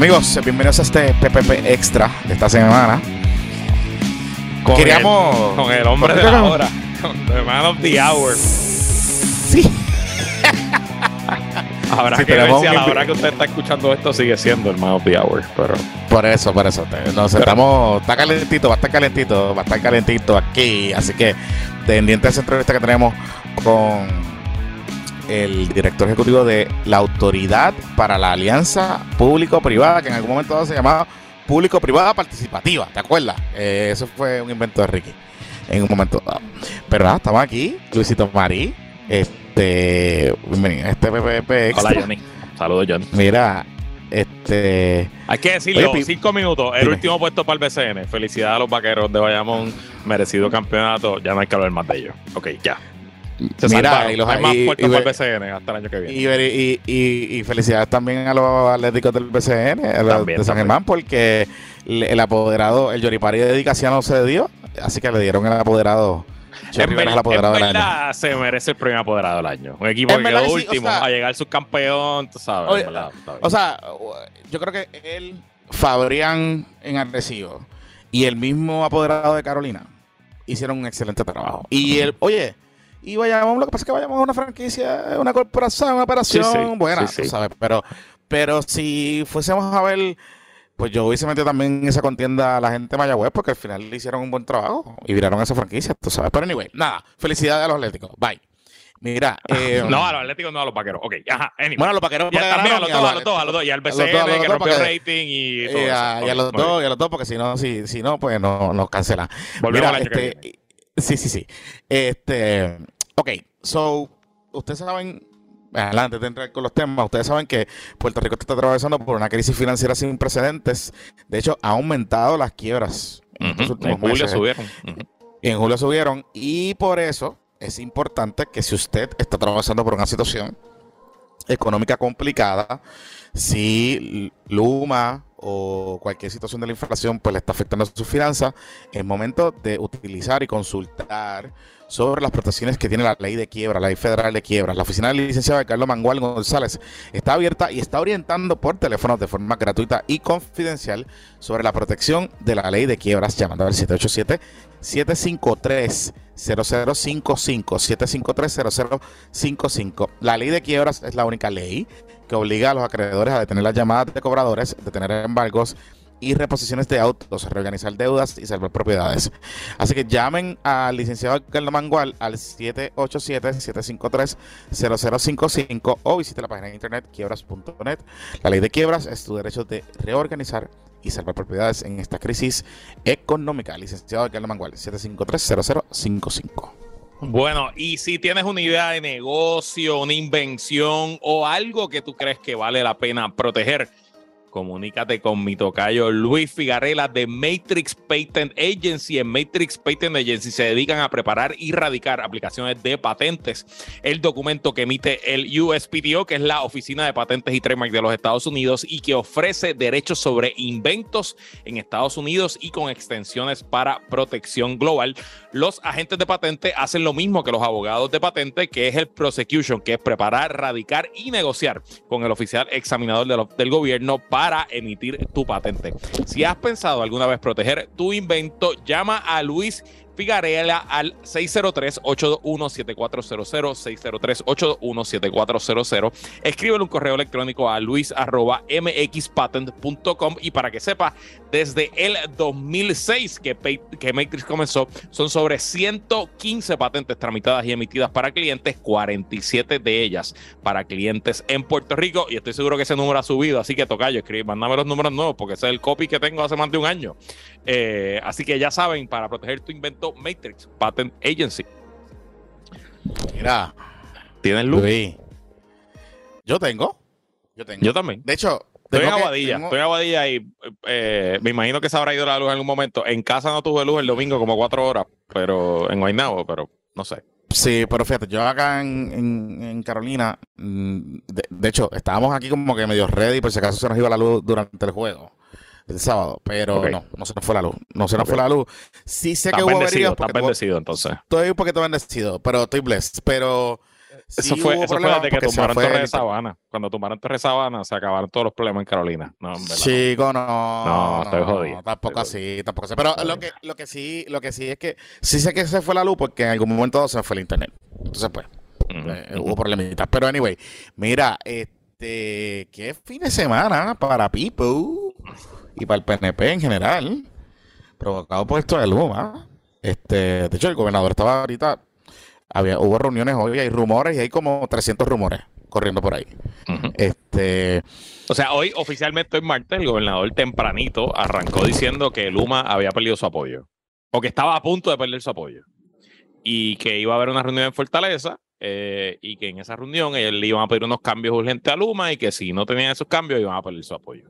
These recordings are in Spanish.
Amigos, bienvenidos a este PPP Extra de esta semana. Con Queríamos- el, con el hombre de la hora, con the man of the hour. Sí. Habrá Sí, que ver si a la hora que usted está escuchando esto sigue siendo el man of the hour. Pero Por eso, por eso. Nos estamos. Está calentito, va a estar calentito, va a estar calentito aquí. Así que, pendiente de esa entrevista que tenemos con el director ejecutivo de la Autoridad para la Alianza Público-Privada, que en algún momento se llamaba Público-Privada Participativa. ¿Te acuerdas? Eh, eso fue un invento de Ricky en un momento dado. Pero nada, estamos aquí. Luisito Marí. Este. Bienvenido a este PPP Extra. hola Johnny. Saludos Johnny. Mira, este. Hay que decirlo, Oye, cinco minutos. El Dime. último puesto para el BCN. Felicidades a los vaqueros de Bayamón. Merecido campeonato. Ya no hay que hablar más de ellos. Ok, ya. Se Mira, y los hay más y- puestos y- para el BCN hasta el año que viene. Y, y, y- y felicidades también a los atléticos del BCN, a los También, de San. Germán, porque el apoderado, el Yoripari de dedicación no se dio, así que le dieron el apoderado. En, Chorri Rivera es ver- el apoderado en del año. verdad se merece el primer apoderado del año. Un equipo En que verdad quedó que sí, o último sea- a llegar subcampeón, tú sabes. Oye, verdad. O sea, yo creo que él, Fabrián en Arecibo y el mismo apoderado de Carolina hicieron un excelente trabajo. Y el, oye, y Bayamón, lo que pasa es que Bayamón es una franquicia, una corporación, una operación Sí, sí, buena, sí, sabes. Pero, pero si fuésemos a ver, pues yo hubiese metido también en esa contienda a la gente de Mayagüez, porque al final le hicieron un buen trabajo y viraron esa franquicia, tú sabes. Pero anyway, nada, felicidades a los Atléticos. Bye. Mira, eh, no, a los Atléticos, no a los vaqueros. Ok, ajá. Anyway. bueno, a los vaqueros Ya también a los dos, a los dos, a los dos. Y al BCN que rompió rating y Y todo y a los dos, y a los dos, porque si no, si, si no, pues no nos cancelan. Volvemos Mira, al año que este, sí, sí, sí. Este, ok, so, ustedes saben, adelante de entrar con los temas, ustedes saben que Puerto Rico está atravesando por una crisis financiera sin precedentes. De hecho, ha aumentado las quiebras Ujú, últimos En julio meses. subieron. Y en julio subieron. Y por eso es importante que si usted está atravesando por una situación económica complicada, si Luma o cualquier situación de la inflación pues le está afectando sus finanzas, es momento de utilizar y consultar sobre las protecciones que tiene la ley de quiebra, la ley federal de quiebras. La oficina del licenciado Carlos Mangual González está abierta y está orientando por teléfono de forma gratuita y confidencial sobre la protección de la ley de quiebras llamando al 787 753 0055 753 0055 La ley de quiebras es la única ley que obliga a los acreedores a detener las llamadas de cobradores, detener embargos y reposiciones de autos, reorganizar deudas y salvar propiedades. Así que llamen al licenciado Carlos Mangual al 787-753-0055 o visite la página de internet quiebras.net. La ley de quiebras es tu derecho de reorganizar y salvar propiedades en esta crisis económica. Licenciado Carlos Mangual, 753-0055. Bueno, y si tienes una idea de negocio, una invención o algo que tú crees que vale la pena proteger, comunícate con mi tocayo Luis Figarela de Matrix Patent Agency. En Matrix Patent Agency se dedican a preparar y radicar aplicaciones de patentes. El documento que emite el USPTO, que es la Oficina de Patentes y Trademark de los Estados Unidos y que ofrece derechos sobre inventos en Estados Unidos y con extensiones para protección global. Los agentes de patente hacen lo mismo que los abogados de patente, que es el prosecution, que es preparar, radicar y negociar con el oficial examinador de lo- del gobierno para emitir tu patente. Si has pensado alguna vez proteger tu invento, llama a Luis Figarela al 603-821-7400, 603-821-7400. Escríbele un correo electrónico a luis arroba mxpatent.com y para que sepa, desde el 2006 que, Matrix comenzó, son sobre 115 patentes tramitadas y emitidas para clientes, 47 de ellas para clientes en Puerto Rico y estoy seguro que ese número ha subido, así que toca yo escribir, mándame los números nuevos porque ese es el copy que tengo hace más de un año. Eh, así que ya saben, para proteger tu invento, Matrix Patent Agency. Mira, ¿Tienes luz? Luis, yo tengo. Yo tengo. Yo también. de hecho, Estoy en Aguadilla, tengo- estoy en Aguadilla y eh, me imagino que se habrá ido la luz en algún momento. En casa no tuve luz el domingo como cuatro horas, pero en Guaynabo, pero no sé. Sí, pero fíjate, yo acá en, en- en Carolina, mm, de, de hecho, estábamos aquí como que medio ready por si acaso se nos iba la luz durante el juego, el sábado, pero no, no se nos fue la luz, no se nos fue la luz. Sí sé que hubo averías estás bendecido entonces. estoy un poquito bendecido, pero estoy blessed, pero eso fue, eso fue desde que tumbaron Torre de Sabana. Cuando tumbaron Torre de Sabana, se acabaron todos los problemas en Carolina. No, Chico, no. No, estoy jodido. tampoco así, tampoco así. Pero lo que, lo que sí, lo que sí es que sí sé que se fue la luz porque en algún momento se fue el internet. Entonces, pues, eh, hubo problemitas. Pero anyway, mira, este, qué fin de semana para People y para el PNP en general, provocado por esto de Luma. Este, de hecho, el gobernador estaba ahorita, había, hubo reuniones hoy, hay rumores y hay como 300 rumores corriendo por ahí. Este. O sea, hoy oficialmente en martes el gobernador tempranito arrancó diciendo que Luma había perdido su apoyo. O que estaba a punto de perder su apoyo. Y que iba a haber una reunión en Fortaleza. Eh, y que en esa reunión él le iban a pedir unos cambios urgentes a Luma y que si no tenían esos cambios iban a perder su apoyo.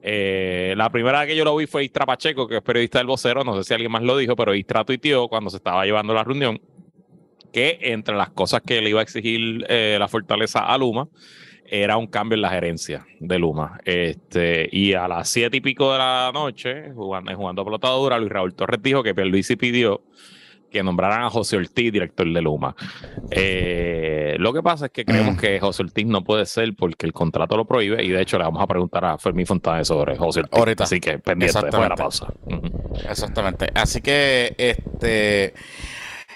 Eh, la primera vez que yo lo vi fue Istra Pacheco, que es periodista del vocero, no sé si alguien más lo dijo, pero Istra tuiteó cuando se estaba llevando la reunión que entre las cosas que le iba a exigir eh, la fortaleza a Luma era un cambio en la gerencia de Luma. Este, y a las siete y pico de la noche, jugando, jugando pelotadura, Luis Raúl Torres dijo que Pierluisi pidió que nombraran a José Ortiz director de Luma. Eh, lo que pasa es que creemos mm. que José Ortiz no puede ser porque el contrato lo prohíbe y de hecho le vamos a preguntar a Fermín Fontana sobre José Ortiz. Así que pendiente después de la pausa. Exactamente. Así que este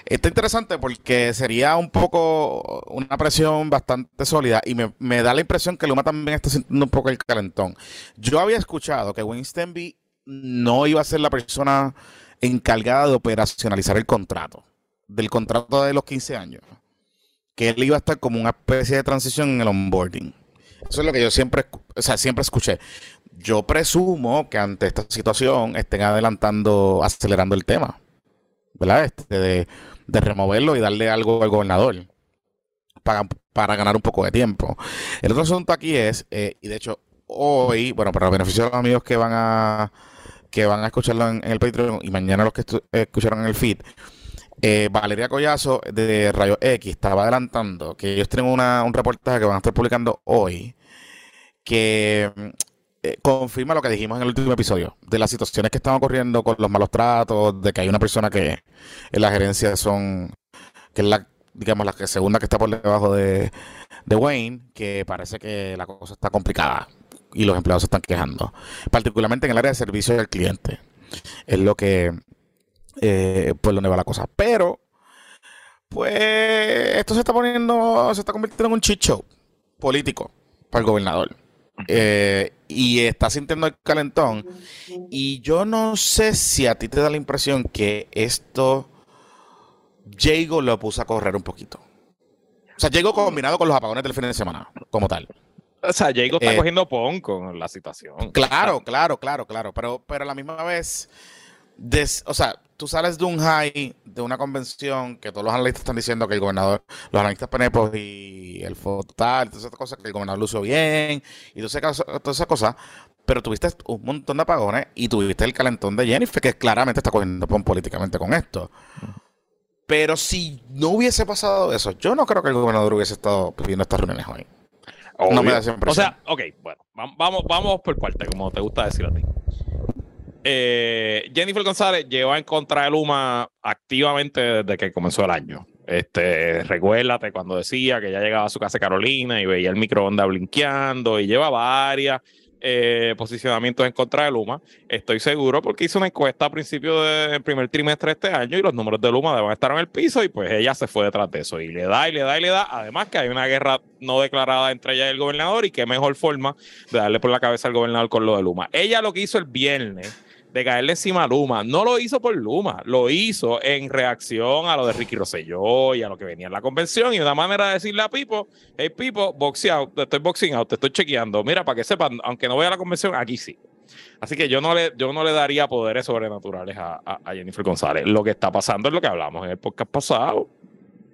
está interesante porque sería un poco una presión bastante sólida y me, da la impresión que Luma también está sintiendo un poco el calentón. Yo había escuchado que Winston B no iba a ser la persona encargada de operacionalizar el contrato, del contrato de los 15 años, que él iba a estar como una especie de transición en el onboarding. Eso es lo que yo siempre, o sea, siempre escuché. Yo presumo que ante esta situación estén adelantando, acelerando el tema, ¿verdad? Este, de, removerlo y darle algo al gobernador para, para, ganar un poco de tiempo. El otro asunto aquí es, eh, y de hecho hoy, bueno, para beneficio de los amigos que van a que van a escucharlo en, el Patreon y mañana los que escucharon en el feed. Eh, Valeria Collazo de Rayo X estaba adelantando que ellos tienen un reportaje que van a estar publicando hoy que eh, confirma lo que dijimos en el último episodio de las situaciones que están ocurriendo con los malos tratos, de que hay una persona que en la gerencia son, que es la, digamos, la segunda que está por debajo de, de Wayne, que parece que la cosa está complicada y los empleados se están quejando, particularmente en el área de servicio al cliente. Es lo que, eh, pues, donde va la cosa. Pero, pues, esto se está poniendo, se está convirtiendo en un chicho político para el gobernador. Eh, y está sintiendo el calentón. Y yo no sé si a ti te da la impresión que esto Jago lo puso a correr un poquito. O sea, Jago combinado con los apagones del fin de semana, como tal. O sea, Jago está eh, cogiendo pon con la situación. Claro, claro, claro, claro. Pero, pero a la misma vez, o sea, tú sales de un high, de una convención, que todos los analistas están diciendo que el gobernador, los analistas penepos y el fotal, todas esas cosas, que el gobernador lució bien, y todas esas cosas, pero tuviste un montón de apagones y tuviste el calentón de Jennifer, que claramente está cogiendo pon políticamente con esto. Pero si no hubiese pasado eso, yo no creo que el gobernador hubiese estado pidiendo estas reuniones hoy. No me da O sea, ok, bueno, vamos, vamos por parte, como te gusta decir a ti. Eh, Jennifer González lleva en contra de Luma activamente desde que comenzó el año. Este, recuérdate cuando decía que ya llegaba a su casa Carolina y veía el microondas blinqueando y lleva varias eh, posicionamientos en contra de Luma. Estoy seguro porque hizo una encuesta a principio del primer trimestre de este año y los números de Luma deben estar en el piso y pues ella se fue detrás de eso y le da y le da y le da. Además que hay una guerra no declarada entre ella y el gobernador y qué mejor forma de darle por la cabeza al gobernador con lo de Luma. Ella lo que hizo el viernes de caerle encima a Luma. No lo hizo por Luma, lo hizo en reacción a lo de Ricky Rosselló y a lo que venía en la convención. Y una manera de decirle a Pipo, hey Pipo, boxe out, te estoy boxing out, te estoy chequeando. Mira, para que sepan, aunque no vaya a la convención, aquí sí. Así que yo no le, yo no le daría poderes sobrenaturales a, a Jennifer González. Lo que está pasando es lo que hablamos en el podcast pasado.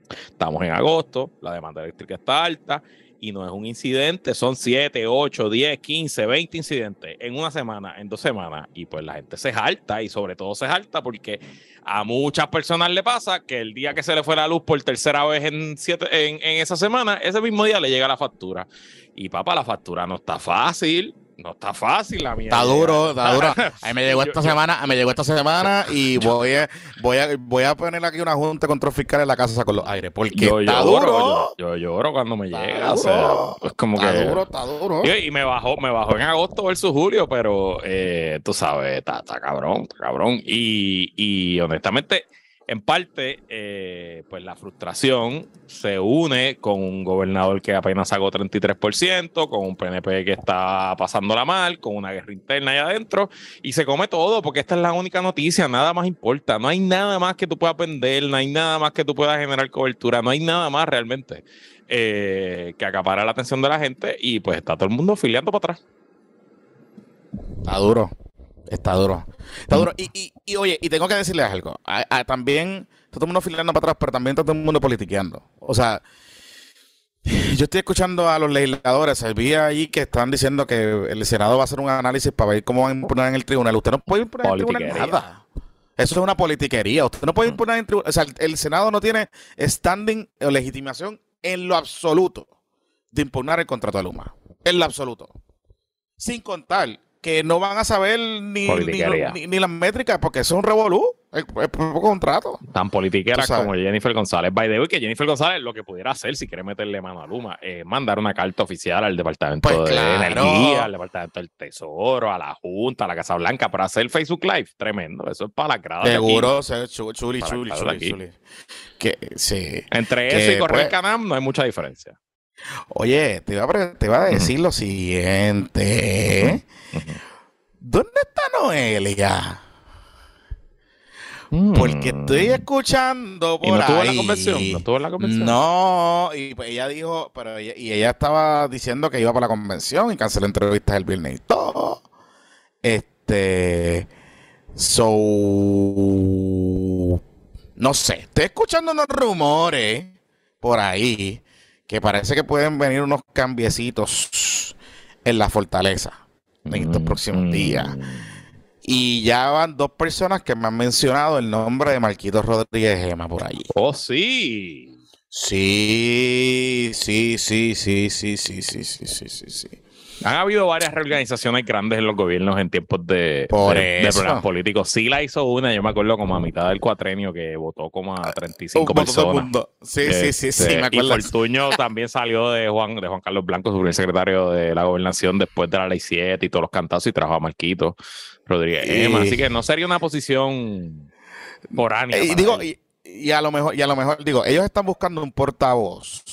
Estamos en agosto, la demanda eléctrica está alta y no es un incidente, son 7, 8, 10, 15, 20 incidentes en una semana, en dos semanas. Y pues la gente se jalta y sobre todo se jalta porque a muchas personas le pasa que el día que se le fue la luz por tercera vez en, siete, en, esa semana, ese mismo día le llega la factura. Y papá, la factura no está fácil. No está fácil la mierda. Está duro, está duro. A mí me llegó Yo- esta yo- semana, me llegó esta semana y voy a, voy a, voy a poner aquí una junta de control fiscal en la casa con los aires. Porque Yo está lloro, duro. yo, yo lloro cuando me Está llega. O sea, duro. es como está que. duro, está duro. Y, y me bajó, me bajó en agosto versus julio, pero eh, tú sabes, está, está cabrón, está cabrón. Y, y honestamente, en parte, eh, pues la frustración se une con un gobernador que apenas sacó 33%, con un PNP que está pasándola mal, con una guerra interna allá adentro, y se come todo, porque esta es la única noticia, nada más importa, no hay nada más que tú puedas vender, no hay nada más que tú puedas generar cobertura, no hay nada más realmente eh, que acapara la atención de la gente, y pues está todo el mundo filiando para atrás. Está duro. Está duro. Está Mm. duro. Y, y, y, oye, y tengo que decirles algo. A- a- también está todo el mundo filando para atrás, pero también está todo el mundo politiqueando. O sea, yo estoy escuchando a los legisladores. Vi allí que están diciendo que el Senado va a hacer un análisis para ver cómo van a imponer en el tribunal. Usted no puede imponer en el tribunal nada. Eso es una politiquería. Usted no puede imponer en el tribunal. O sea, el, el Senado no tiene standing o legitimación en lo absoluto de impugnar el contrato de Luma. En lo absoluto. Sin contar que no van a saber ni, ni, ni- ni las métricas porque eso es un revolú. El propio contrato. Tan politiquera Tú sabes. como Jennifer González. By the way, que Jennifer González lo que pudiera hacer si quiere meterle mano a Luma es mandar una carta oficial al Departamento Pues de claro. Energía, al Departamento del Tesoro, a la Junta, a la Casa Blanca, para hacer Facebook Live. Tremendo. Eso es para de aquí. Seguro, se- chu- chuli, chuli, chuli, aquí. chuli. Que, sí. Entre Que, eso y correr pues, el Canam no hay mucha diferencia. Oye, te iba a, pre- te iba a decir lo siguiente. ¿Dónde está Noelia? Porque estoy escuchando por Mm. ¿Y no estuvo en la ahí. convención? ¿No estuvo en la convención? No, y pues ella dijo, pero ella, y ella estaba diciendo que iba para la convención y canceló entrevistas el viernes y todo. Este, so, no sé, estoy escuchando unos rumores por ahí que parece que pueden venir unos cambiecitos en la fortaleza en estos próximos Mm. días. Y ya van dos personas que me han mencionado el nombre de Marquito Rodríguez Gema por allí. Oh, sí. Sí, sí, sí, sí, sí, sí, sí, sí, sí, sí, sí. Han habido varias reorganizaciones grandes en los gobiernos en tiempos de, Por de- de eso. problemas políticos. Sí la hizo una, yo me acuerdo como a mitad del cuatrenio que votó como a 35 Un montón de personas. mundo. Sí, sí, sí, sí, Este, me acuerdo. Y Fortuño también salió de Juan, de Juan Carlos Blanco, su primer secretario de la gobernación después de la ley 7 y todos los cantazos y trajo a Marquito Rodríguez Ema. Así que no sería una posición foránea. Eh, digo, y, y a lo mejor, y a lo mejor, digo, ellos están buscando un portavoz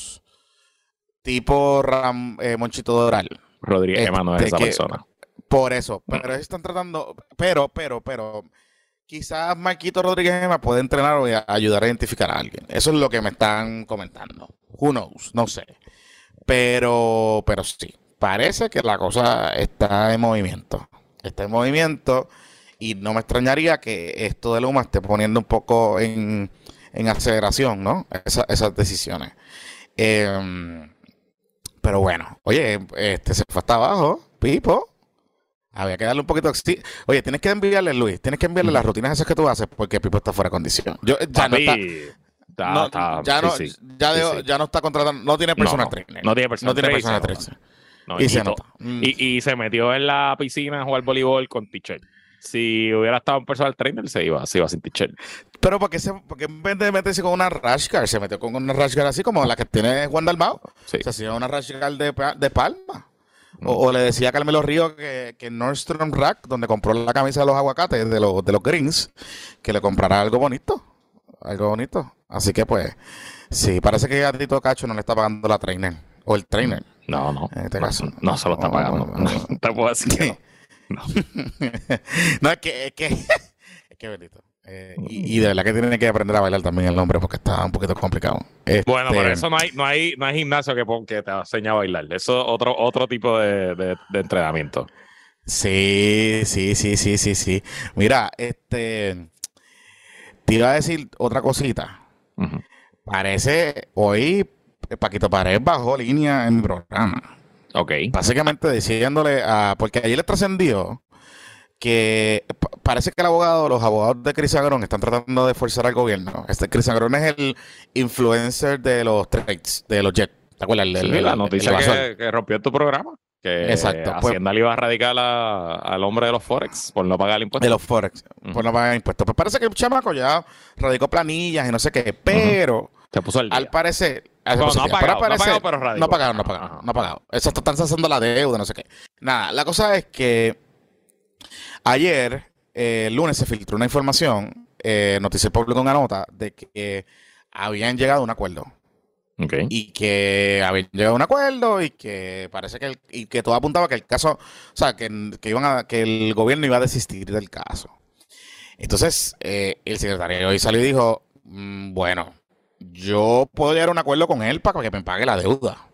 tipo Ram, eh, Monchito Doral. Rodríguez Ema no es este, esa que- persona. Por eso, pero están tratando, pero, pero, pero, quizás Marquito Rodríguez Gema puede entrenar o ayudar a identificar a alguien. Eso es lo que me están comentando. Who knows? No sé. Pero, pero sí, parece que la cosa está en movimiento. Está en movimiento y no me extrañaría que esto de Luma esté poniendo un poco en, en aceleración, ¿no? Esa- esas decisiones. Em, pero bueno, oye, este se fue hasta abajo, Pipo. Había que darle un poquito Oye, tienes que enviarle, Luis, tienes que enviarle las rutinas esas que tú haces porque Pipo está fuera de condición. Yo, ya no está, no, ya, sí, no, sí. ya, Sí, no está contratando, no tiene personal no, trainer. no tiene personal no tiene personal trainer. No, y se to- nota. Mm. Y, y se metió en la piscina a jugar voleibol con teacher. Si hubiera estado un personal trainer, se iba, se iba sin teacher. Pero porque, se, porque en vez de meterse con una rash guard, se metió con una rash guard así como la que tiene Juan Dalmao. Sí. Se hacía una rash guard de, de palma. Mm. O, o le decía a Carmelo Río que, que Nordstrom Rack, donde compró la camisa de los aguacates, de los, de los greens, que le comprara algo bonito. Algo bonito. Así que pues, sí, parece que a Tito Cacho no le está pagando la trainer. O el trainer. No, no. En este no, caso. no se lo está pagando. no, no. No te puedo decir que no. no, es que, es que, es que bendito. Eh, y, y de verdad que tiene que aprender a bailar también el nombre porque está un poquito complicado. Bueno, Este, por eso no hay, no hay, no hay gimnasio que, que te enseñe a bailar. Eso es otro, otro tipo de, de- de entrenamiento. Sí, sí, sí, sí, sí, sí. Mira, este, te iba a decir otra cosita. Parece, hoy Paquito Pared bajó línea en mi programa. Ok. Básicamente diciéndole a, porque ayer le trascendió que pa- parece que el abogado, los abogados de Chris Agrón están tratando de forzar al gobierno. Este Chris Agrón es el influencer de los trades, de los jets. ¿Te acuerdas? El- Sí, el- la noticia que, que rompió tu programa. Que Exacto, pues- Hacienda le iba a radicar a- al hombre de los Forex por no pagar el impuesto. De los Forex, Ujú. por no pagar impuestos. Pues parece que el chamaco ya radicó planillas y no sé qué, pero Se puso día. al parecer. Bueno, no ha pagado, no ha pagado, pero. No ha pagado, no ha pagado, no ha pagado. Exacto, están cesando la deuda, no sé qué. Nada, la cosa es que ayer, eh, el lunes, se filtró una información, eh, Noticia Pública una nota, de que eh, habían llegado a un acuerdo. Ok. y que habían llegado a un acuerdo y que parece que el- y que todo apuntaba que el caso, o sea, que, que iban a, que el gobierno iba a desistir del caso. Entonces, eh, el secretario hoy salió y dijo, "Mm, bueno, yo puedo llegar a un acuerdo con él para que me pague la deuda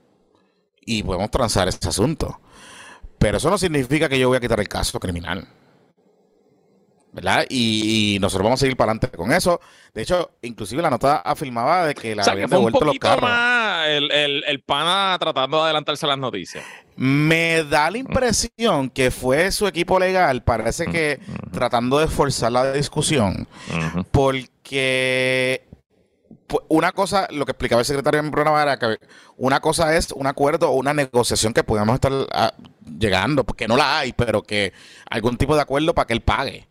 y podemos transar ese asunto. Pero eso no significa que yo voy a quitar el caso criminal. ¿Verdad? Y, y nosotros vamos a seguir para adelante con eso. De hecho, inclusive la nota afirmaba de que la O sea, que habían un devuelto los carros. más el, el, el pana tratando de adelantarse a las noticias. Me da la impresión que fue su equipo legal, parece que tratando de forzar la discusión, porque una cosa, lo que explicaba el secretario en mi programa era que una cosa es un acuerdo o una negociación que podamos estar ah, llegando, porque no la hay, pero que algún tipo de acuerdo para que él pague.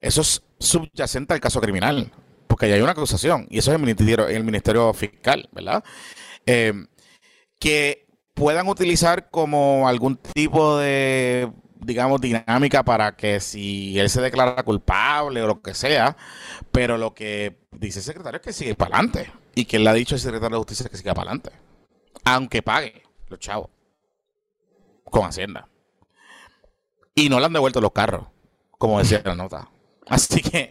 Eso es subyacente al caso criminal, porque ya hay una acusación, y eso es el ministerio, el ministerio fiscal, ¿verdad? Eh, que puedan utilizar como algún tipo de, digamos, dinámica para que si él se declara culpable o lo que sea, pero lo que dice el secretario es que sigue para adelante, y que él le ha dicho al secretario de justicia que siga para adelante, aunque pague los chavos con Hacienda. Y no le han devuelto los carros, como decía la nota. Así que,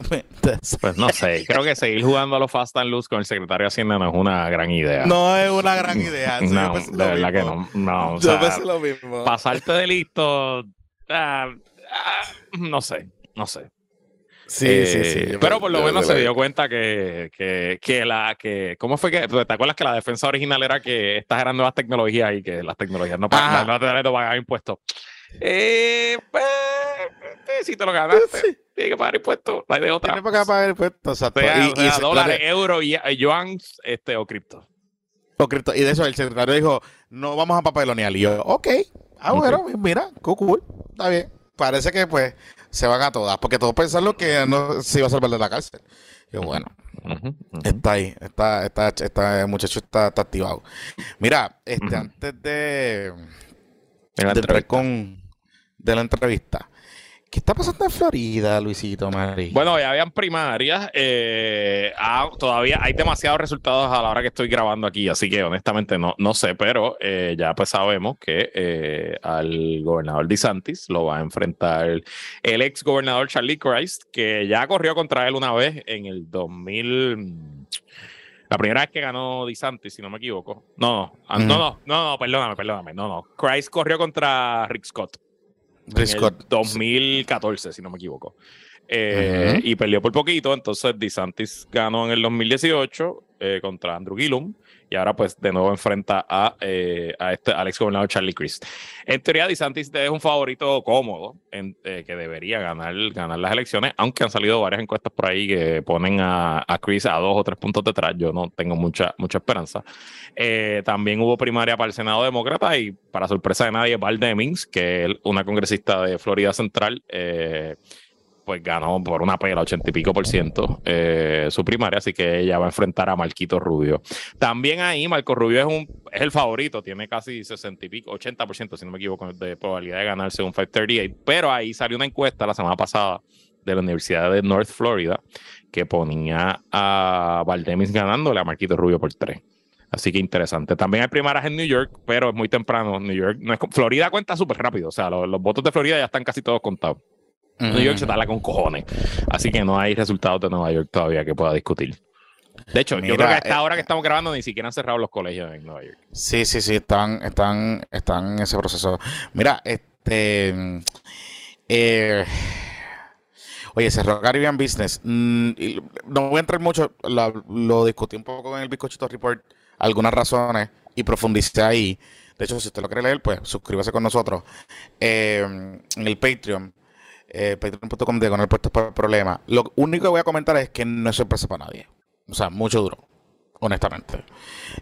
Pues no sé, creo que seguir jugando a los Fast and Loose con el secretario de Hacienda no es una gran idea. no es una gran idea. Sí, yo No, pensé de lo verdad que mismo. no. No, o Yo sea, pensé lo mismo. pasarte de listo, ah, ah, no sé, no sé. Sí, sí, sí. Eh, Pero pe- por lo menos se dio cuenta que, que, que la que. ¿Cómo fue que.? ¿Te acuerdas que la defensa original era que estas eran nuevas tecnologías y que las tecnologías no pagan, no, no, no pagan impuestos? Eh, pues, si te lo ganaste, Sí. tienes que pagar impuestos, no hay de otra. Tiene para pagar impuestos, exacto. Sea, Y- dólares, la- euros, eh, yuans este, o cripto. Y de eso el secretario dijo, no vamos a papelonear. Y yo, ok, ah, bueno, mira, cool, cool, está bien. Parece que pues se van a todas, porque todos pensaron que no se iba a salvar de la cárcel. Yo, bueno, está ahí, está, está, está, el muchacho está, está activado. Mira, este, antes de, de entrar con de la entrevista, ¿qué está pasando en Florida, Luisito? Bueno, ya habían primarias. eh, ah, todavía hay demasiados resultados a la hora que estoy grabando aquí, así que honestamente no, no sé, pero eh, ya pues sabemos que eh, al gobernador DeSantis lo va a enfrentar el ex gobernador Charlie Christ, que ya corrió contra él una vez en el 2000. La primera vez que ganó DeSantis, si no me equivoco. No, no, no, no, no, no, perdóname, perdóname. No, no. Christ corrió contra Rick Scott en el Scott. 2014, si no me equivoco. Eh. Y perdió por poquito, entonces DeSantis ganó en el 2018 eh, contra Andrew Gillum y ahora pues de nuevo enfrenta a, eh, a este, al ex gobernador Charlie Crist. En teoría DeSantis es un favorito cómodo en, eh, que debería ganar, ganar las elecciones, aunque han salido varias encuestas por ahí que ponen a, a Chris a dos o tres puntos detrás, yo no tengo mucha, mucha esperanza. Eh, también hubo primaria para el Senado Demócrata y para sorpresa de nadie, Val Demings, que es una congresista de Florida Central, eh, pues ganó por una pela, ochenta y pico por ciento eh, su primaria, así que ella va a enfrentar a Marquito Rubio. También ahí Marco Rubio es, un, es el favorito, tiene casi 60 y pico, 80% si no me equivoco, de probabilidad de ganarse un 538, pero ahí salió una encuesta la semana pasada de la Universidad de North Florida que ponía a Valdemis ganándole a Marquito Rubio por 3. Así que interesante. También hay primarias en New York, pero es muy temprano. New York no es, Florida cuenta súper rápido. O sea, los votos de Florida ya están casi todos contados. New York se tala con cojones. Así que no hay resultados de Nueva York todavía que pueda discutir. De hecho, yo creo que a esta eh, hora que estamos grabando ni siquiera han cerrado los colegios en Nueva York. Sí, sí, sí, están, están, están en ese proceso. Mira, este. eh, oye, cerró Caribbean Business. Mm, no voy a entrar mucho, lo, lo discutí un poco en el Bizcochito Report, algunas razones, y profundicé ahí. De hecho, si usted lo quiere leer, pues suscríbase con nosotros eh, en el Patreon. Eh, Patreon.com diagonal puestos por el problema. Lo único que voy a comentar es que no es sorpresa para nadie. O sea, mucho duro. honestamente.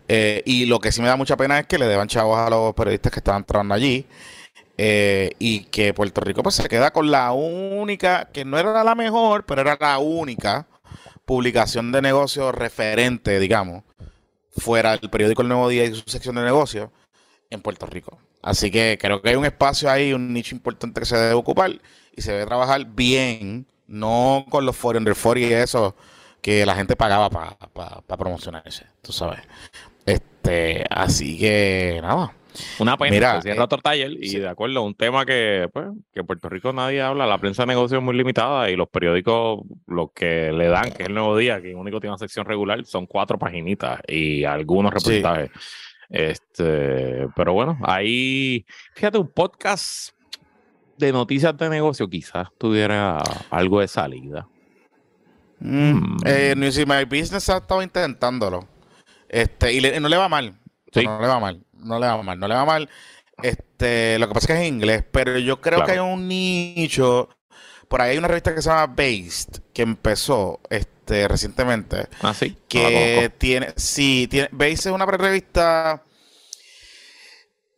Eh, y lo que sí me da mucha pena es que le deban chavos a los periodistas que estaban trabajando allí. eh, y que Puerto Rico pues se queda con la única, que no era la mejor, pero era la única publicación de negocios referente, digamos, fuera del periódico El Nuevo Día y su sección de negocios en Puerto Rico. Así que creo que hay un espacio ahí, un nicho importante que se debe ocupar y se debe trabajar bien, no con los foreign 40 y eso que la gente pagaba para promocionarse, tú sabes. Este, así que nada. Una pena, Mira, cierra eh, Tortaller y sí. de acuerdo, un tema que, pues, que en Puerto Rico nadie habla, la prensa de negocios es muy limitada y los periódicos lo que le dan, que es el nuevo día, que único tiene una sección regular, son cuatro paginitas y algunos Sí. reportajes. Este, pero bueno, ahí, fíjate, un podcast de noticias de negocio quizás tuviera algo de salida. Mm, eh, News in My Business ha estado intentándolo. Este, y le- no le va mal. Sí. No le va mal. No le va mal. No le va mal. Este, lo que pasa es que es en inglés, pero yo creo Claro. que hay un nicho. Por ahí hay una revista que se llama Based, que empezó este, recientemente. Ah, sí. que tiene, sí, tiene, Base es una revista,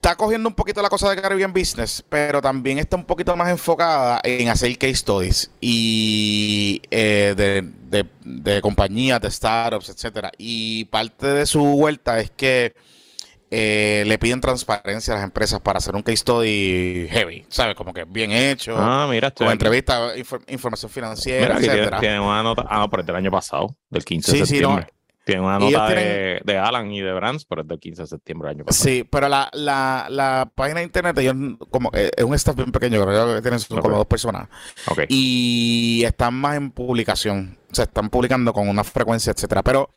está cogiendo un poquito la cosa de Caribbean Business, pero también está un poquito más enfocada en hacer case studies y eh, de, de- de compañías, de startups, etcétera. Y parte de su vuelta es que eh, le piden transparencia a las empresas para hacer un case study heavy, ¿sabes? Como que bien hecho, Ah, mira, estoy con entrevistas, infor- información financiera, Mira, tiene, etcétera. tiene una nota. Ah, no, pero es del año pasado, del 15 de Sí, sí, no. Tiene una nota de, tienen- de Alan y de Brands, pero es del 15 de septiembre del año pasado. Sí, pero la, la, la página de internet, ellos como eh, es un staff bien pequeño, creo que tienen son Ok. como dos personas. Y están más en publicación. O sea, están publicando con una frecuencia, etcétera. Pero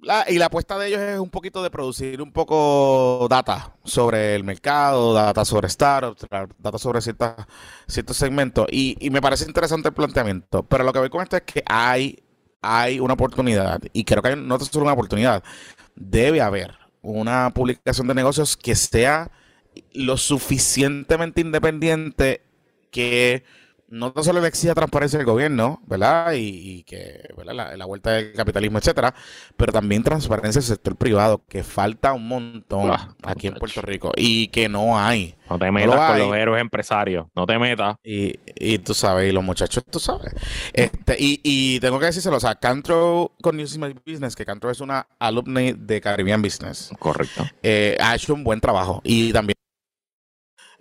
la, y la apuesta de ellos es un poquito de producir un poco data sobre el mercado, data sobre startups, data sobre ciertas, ciertos segmentos. Y, y me parece interesante el planteamiento. Pero lo que voy con esto es que hay, hay una oportunidad. Y creo que no es solo una oportunidad. Debe haber una publicación de negocios que sea lo suficientemente independiente que no tan solo le exija transparencia al gobierno, ¿verdad? Y, y que, ¿verdad? La, la vuelta del capitalismo, etcétera, pero también transparencia del sector privado, que falta un montón Ah, aquí en. Puerto Rico y que no hay. No te lo metas con hay. los héroes empresarios. No te metas. Y, y tú sabes, y los muchachos, tú sabes. Este, y, y tengo que decírselo, o sea, Cantro con News in My Business, que Cantro es una alumni de Caribbean Business, Correcto. eh, ha hecho un buen trabajo. Y también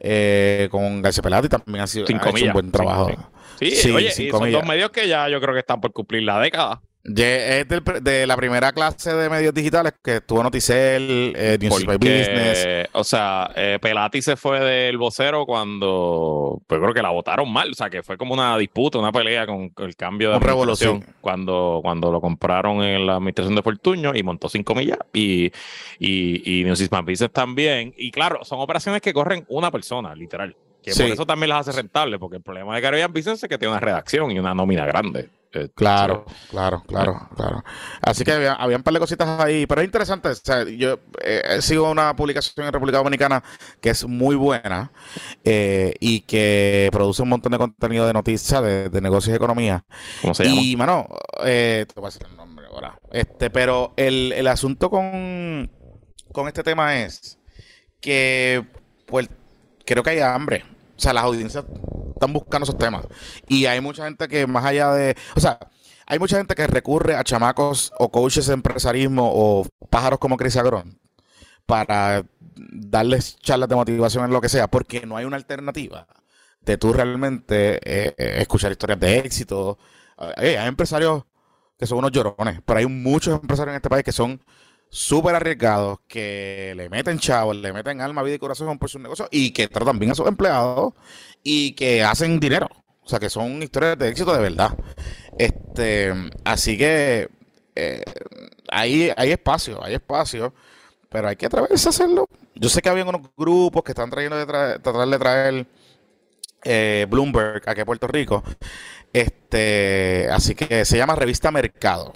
eh, con García Pelati también ha, sido, ha hecho un buen trabajo. sí, Sí, Sí, oye, y cinco son dos medios que ya yo creo que están por cumplir la década. Es del de la primera clase de medios digitales que estuvo Noticel, eh, News in My Business. O sea, eh, Pelati se fue del vocero cuando, pues creo que la votaron mal, o sea, que fue como una disputa, una pelea con el cambio de revolución. cuando, cuando lo compraron en la administración de Fortuño y montó cinco millas y, y, y News is My Business también. Y claro, son operaciones que corren una persona, literal. Que Sí. por eso también las hace rentables, porque el problema de Caribbean Business es que tiene una redacción y una nómina grande. Eh, Claro, claro, claro, claro. Así que había, había un par de cositas ahí, pero es interesante. O sea, yo eh, sigo una publicación en República Dominicana que es muy buena eh, y que produce un montón de contenido de noticias, de, de negocios y economía. ¿Cómo se llama? Y, mano, eh, te voy a decir el nombre ahora. Este, pero el, el asunto con, con este tema es que, pues, creo que hay hambre. Sea, las audiencias están buscando esos temas. Y hay mucha gente que, más allá de. O sea, hay mucha gente que recurre a chamacos o coaches de empresarismo o pájaros como Chris Agrón para darles charlas de motivación en lo que sea, porque no hay una alternativa de tú realmente eh, eh, escuchar historias de éxito. Eh, hay empresarios que son unos llorones, pero hay muchos empresarios en este país que son súper arriesgados, que le meten chavos, le meten alma, vida y corazón por sus negocios y que tratan bien a sus empleados y que hacen dinero. O sea, que son historias de éxito de verdad. Este, así que eh, hay, espacio, hay espacio, pero hay que atreverse a hacerlo. Yo sé que había unos grupos que están trayendo de traer, tratar de traer eh, Bloomberg aquí a Puerto Rico. Este, así que se llama Revista Mercado.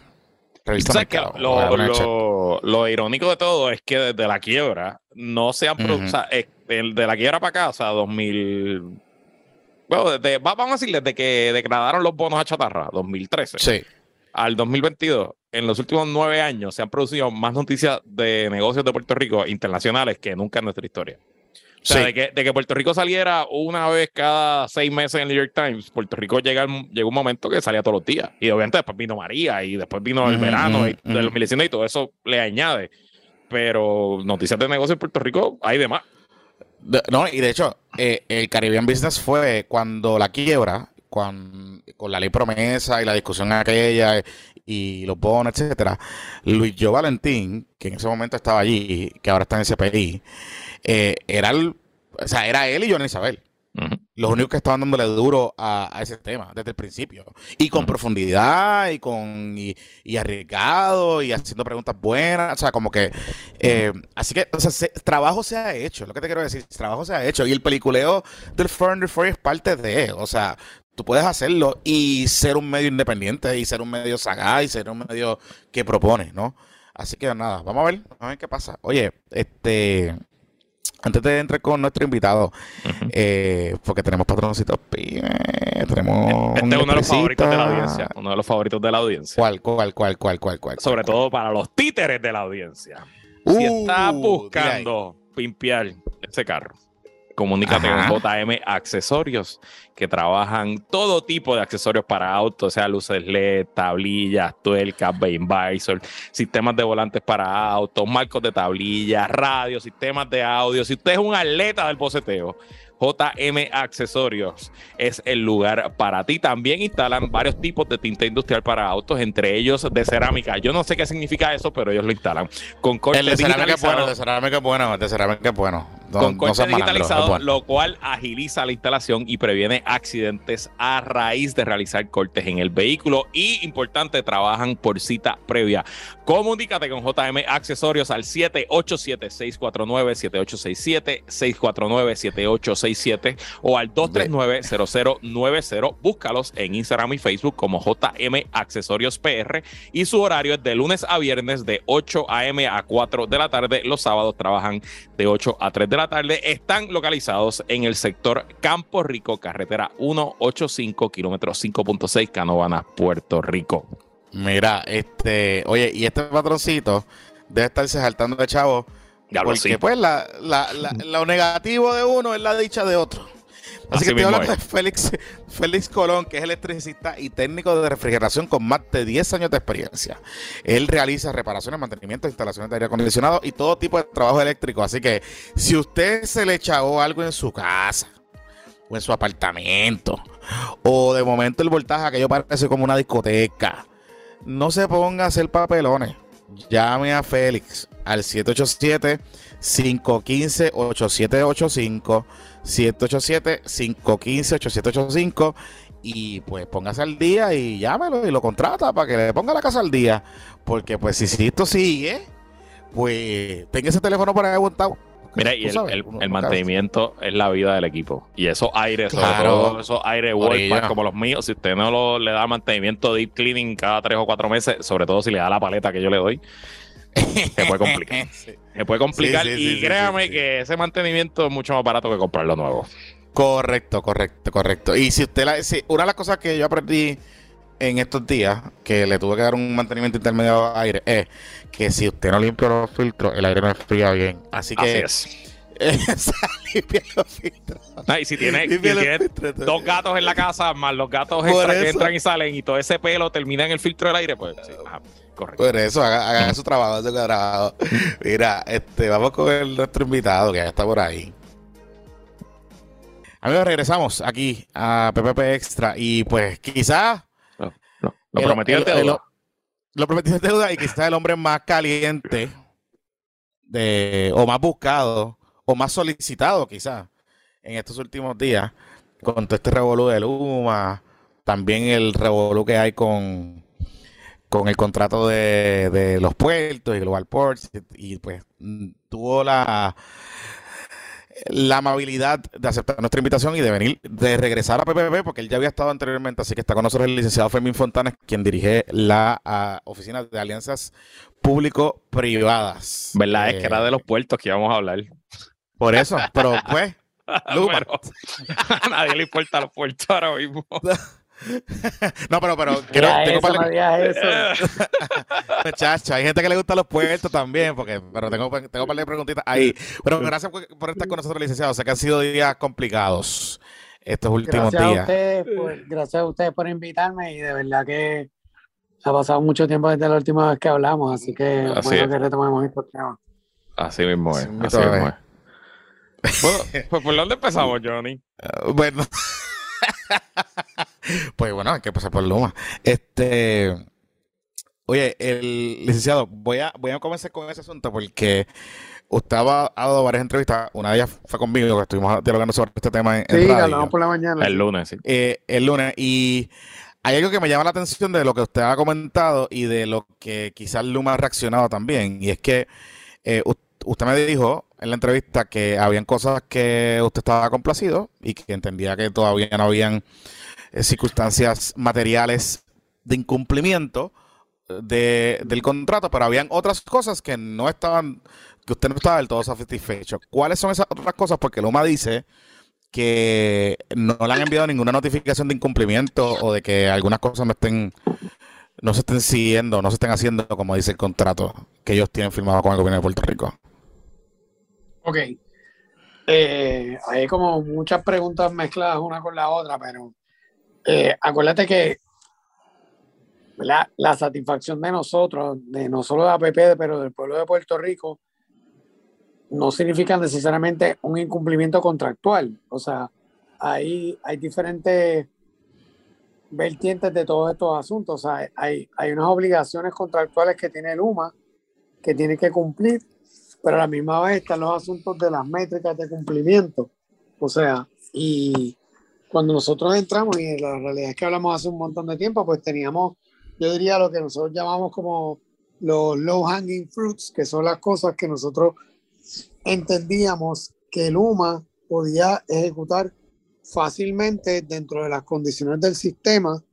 Lo, lo- lo irónico de todo es que desde la quiebra no se han produ- Ujú. o sea, eh, el de la quiebra para acá, o sea, 2000. Bueno, desde, va- vamos a decir, desde que degradaron los bonos a chatarra, 2013, Sí. al 2022, en los últimos nueve años se han producido más noticias de negocios de Puerto Rico internacionales que nunca en nuestra historia. O sea, de, que, de, que, Puerto Rico saliera una vez cada seis meses en el New York Times, Puerto Rico llega, llegó un momento que salía todos los días. Y obviamente después vino María y después vino el verano y de los y todo eso le añade. Pero noticias de negocios en Puerto Rico hay de más. no, y de hecho, eh, el Caribbean Business fue cuando la quiebra, con, con, la ley promesa y la discusión aquella y los bonos, etcétera, Luis Yo Valentín, que en ese momento estaba allí, que ahora está en CPI, eh, era el, o sea, era él y Joana Isabel. Los únicos que estaban dándole duro a, ese tema desde el principio. Y con profundidad y con y, arriesgado y haciendo preguntas buenas. O sea, como que. Eh, así que, o sea, trabajo se ha hecho. Lo que te quiero decir, trabajo se ha hecho. Y el peliculeo del Foreign es parte de. O sea, tú puedes hacerlo y ser un medio independiente y ser un medio sagaz y ser un medio que propone, ¿no? Así que nada, vamos a ver, vamos a ver qué pasa. Oye, este, antes de entrar con nuestro invitado, eh, porque tenemos patroncitos tenemos. Este es uno de los favoritos de la audiencia. Uno de los favoritos de la audiencia. ¿Cuál, cuál, cuál, cuál, cuál, cuál? Sobre todo para los títeres de la audiencia. si uh, estás buscando pimpear ese carro Comunícate con JM Accesorios, que trabajan todo tipo de accesorios para autos, sea luces LED, tablillas, tuercas, visor, sistemas de volantes para autos, marcos de tablillas, radios, sistemas de audio. Si usted es un atleta del boceteo, JM Accesorios es el lugar para ti. También instalan varios tipos de tinta industrial para autos, entre ellos de cerámica. Yo no sé qué significa eso, pero ellos lo instalan. Con corte el de cerámica es bueno, el de cerámica es bueno, el de cerámica es bueno. Con corte digitalizado, lo cual agiliza la instalación y previene accidentes a raíz de realizar cortes en el vehículo. Y importante, trabajan por cita previa. Comunícate con JM Accesorios al 787-649-7867, 649-7867 o al 239-0090. Búscalos en Instagram y Facebook como JM Accesorios PR y su horario es de lunes a viernes de 8 a.m. a 4 de la tarde. Los sábados trabajan de 8 a 3 de la tarde. Están localizados en el sector Campo Rico, carretera 185, kilómetro 5.6, Canovanas, Puerto Rico. Mira, este, oye, y este patroncito debe estarse saltando de chavo. porque pues la, la, lo negativo de uno es la dicha de otro. Así, que estoy hablando de Félix, Félix Colón, que es electricista y técnico de refrigeración con más de 10 años de experiencia. Él realiza reparaciones, mantenimiento, instalaciones de aire acondicionado y todo tipo de trabajo eléctrico. Así que si usted se le echó algo en su casa o en su apartamento, o de momento el voltaje aquello parece como una discoteca, no se ponga a hacer papelones. Llame a Félix al 787-515-8785. 787-515-8785. Y pues póngase al día y llámelo y lo contrata para que le ponga la casa al día. Porque pues si esto sigue, pues tenga ese teléfono por ahí aguantado Mira, y el, mantenimiento es la vida del equipo. Y esos aires, sobre todo esos aires como los míos, si usted no le da mantenimiento deep cleaning cada tres o cuatro meses, sobre todo si le da la paleta que yo le doy, se puede complicar. Se puede complicar y créame que ese mantenimiento es mucho más barato que comprarlo nuevo. Correcto, correcto, correcto. Y si usted la, una de las cosas que yo aprendí en estos días, que le tuve que dar un mantenimiento intermedio de aire, es que si usted no limpia los filtros, el aire no enfría bien. Así que. Así es. limpia los filtros. y si tiene, dos gatos en la casa, más los gatos que entran y salen, y todo ese pelo termina en el filtro del aire, pues sí, correcto. Por eso, hagan, su trabajo, su trabajo. Mira, este, vamos con el, nuestro invitado, que ya está por ahí. Amigos, regresamos aquí a PPP Extra y pues quizás lo prometido es deuda. Lo, prometido deuda y quizás el hombre más caliente de, o más buscado o más solicitado quizás en estos últimos días con todo este revolú de Luma, también el revolú que hay con, con el contrato de, de los puertos y Global Ports y pues tuvo la la amabilidad de aceptar nuestra invitación y de venir, de regresar a PPP, porque él ya había estado anteriormente, así que está con nosotros el licenciado Fermín Fontanes, quien dirige la Oficina de Alianzas Público-Privadas. ¿Verdad? es que era de los puertos que íbamos a hablar. Por eso, pero pues... a nadie le importa los puertos ahora mismo. no, pero, pero quiero, tengo eso, no eso. Chacha, hay gente que le gusta los puertos también, porque, pero tengo, tengo un par de preguntitas ahí. Pero gracias por, estar con nosotros, licenciado. Sé que han sido días complicados estos últimos días. gracias a ustedes por invitarme y de verdad que ha pasado mucho tiempo desde la última vez que hablamos, así que bueno que retomemos este tema. Así mismo es. Así mismo es. bueno, pues ¿por dónde empezamos, Johnny? Uh, bueno. pues bueno, hay que pasar por Luma. Este. Oye, el licenciado, voy a, voy a comenzar con ese asunto porque usted ha dado varias entrevistas. Una de ellas fue conmigo, que estuvimos dialogando sobre este tema en, sí, hablamos por la mañana. El lunes, sí. Eh, el lunes. Y hay algo que me llama la atención de lo que usted ha comentado y de lo que quizás Luma ha reaccionado también. Y es que eh, usted me dijo en la entrevista que habían cosas que usted estaba complacido y que entendía que todavía no habían eh, circunstancias materiales de incumplimiento de, del contrato, pero habían otras cosas que no estaban, que usted no estaba del todo satisfecho. ¿Cuáles son esas otras cosas? Porque Luma dice que no le han enviado ninguna notificación de incumplimiento o de que algunas cosas no estén no se estén siguiendo, no se estén haciendo como dice el contrato que ellos tienen firmado con el gobierno de Puerto Rico. Ok. Eh, hay como muchas preguntas mezcladas una con la otra, pero eh, acuérdate que la, la, satisfacción de nosotros, de no solo de APP, pero del pueblo de Puerto Rico, no significa necesariamente un incumplimiento contractual. O sea, hay, hay diferentes vertientes de todos estos asuntos. O sea, hay, hay unas obligaciones contractuales que tiene el UMA que tiene que cumplir pero a la misma vez están los asuntos de las métricas de cumplimiento. O sea, y cuando nosotros entramos, y la realidad es que hablamos hace un montón de tiempo, pues teníamos, yo diría lo que nosotros llamamos como los low hanging fruits, que son las cosas que nosotros entendíamos que el UMA podía ejecutar fácilmente dentro de las condiciones del sistema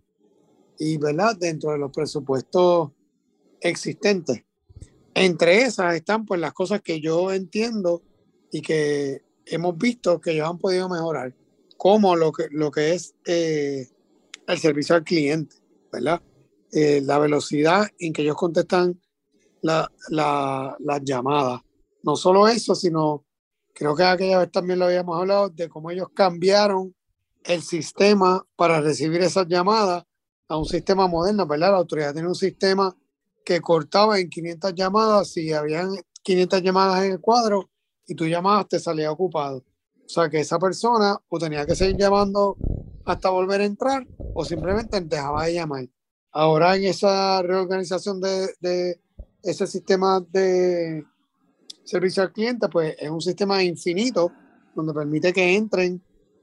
y ¿verdad? dentro de los presupuestos existentes. Entre esas están pues las cosas que yo entiendo y que hemos visto que ellos han podido mejorar, como lo que, lo que es eh, el servicio al cliente, ¿verdad? Eh, la velocidad en que ellos contestan las llamadas. No solo eso, sino creo que aquella vez también lo habíamos hablado de cómo ellos cambiaron el sistema para recibir esas llamadas a un sistema moderno, ¿verdad? La autoridad tiene un sistema que cortaba en 500 llamadas, y habían 500 llamadas en el cuadro y tú llamabas, te salía ocupado. O sea que esa persona o tenía que seguir llamando hasta volver a entrar o simplemente dejaba de llamar. Ahora en esa reorganización de, de ese sistema de servicio al cliente, pues es un sistema infinito donde permite que entren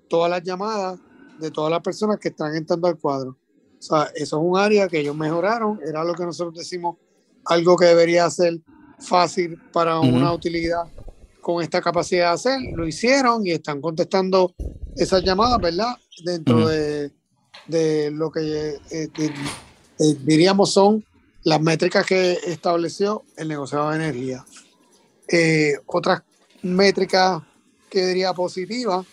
todas las llamadas de todas las personas que están entrando al cuadro. O sea, eso es un área que ellos mejoraron, era lo que nosotros decimos, algo que debería ser fácil para una utilidad con esta capacidad de hacer, lo hicieron y están contestando esas llamadas, ¿verdad? Dentro de, de, lo que eh, eh, diríamos son las métricas que estableció el negociado de energía. Eh, otras métricas que diría positivas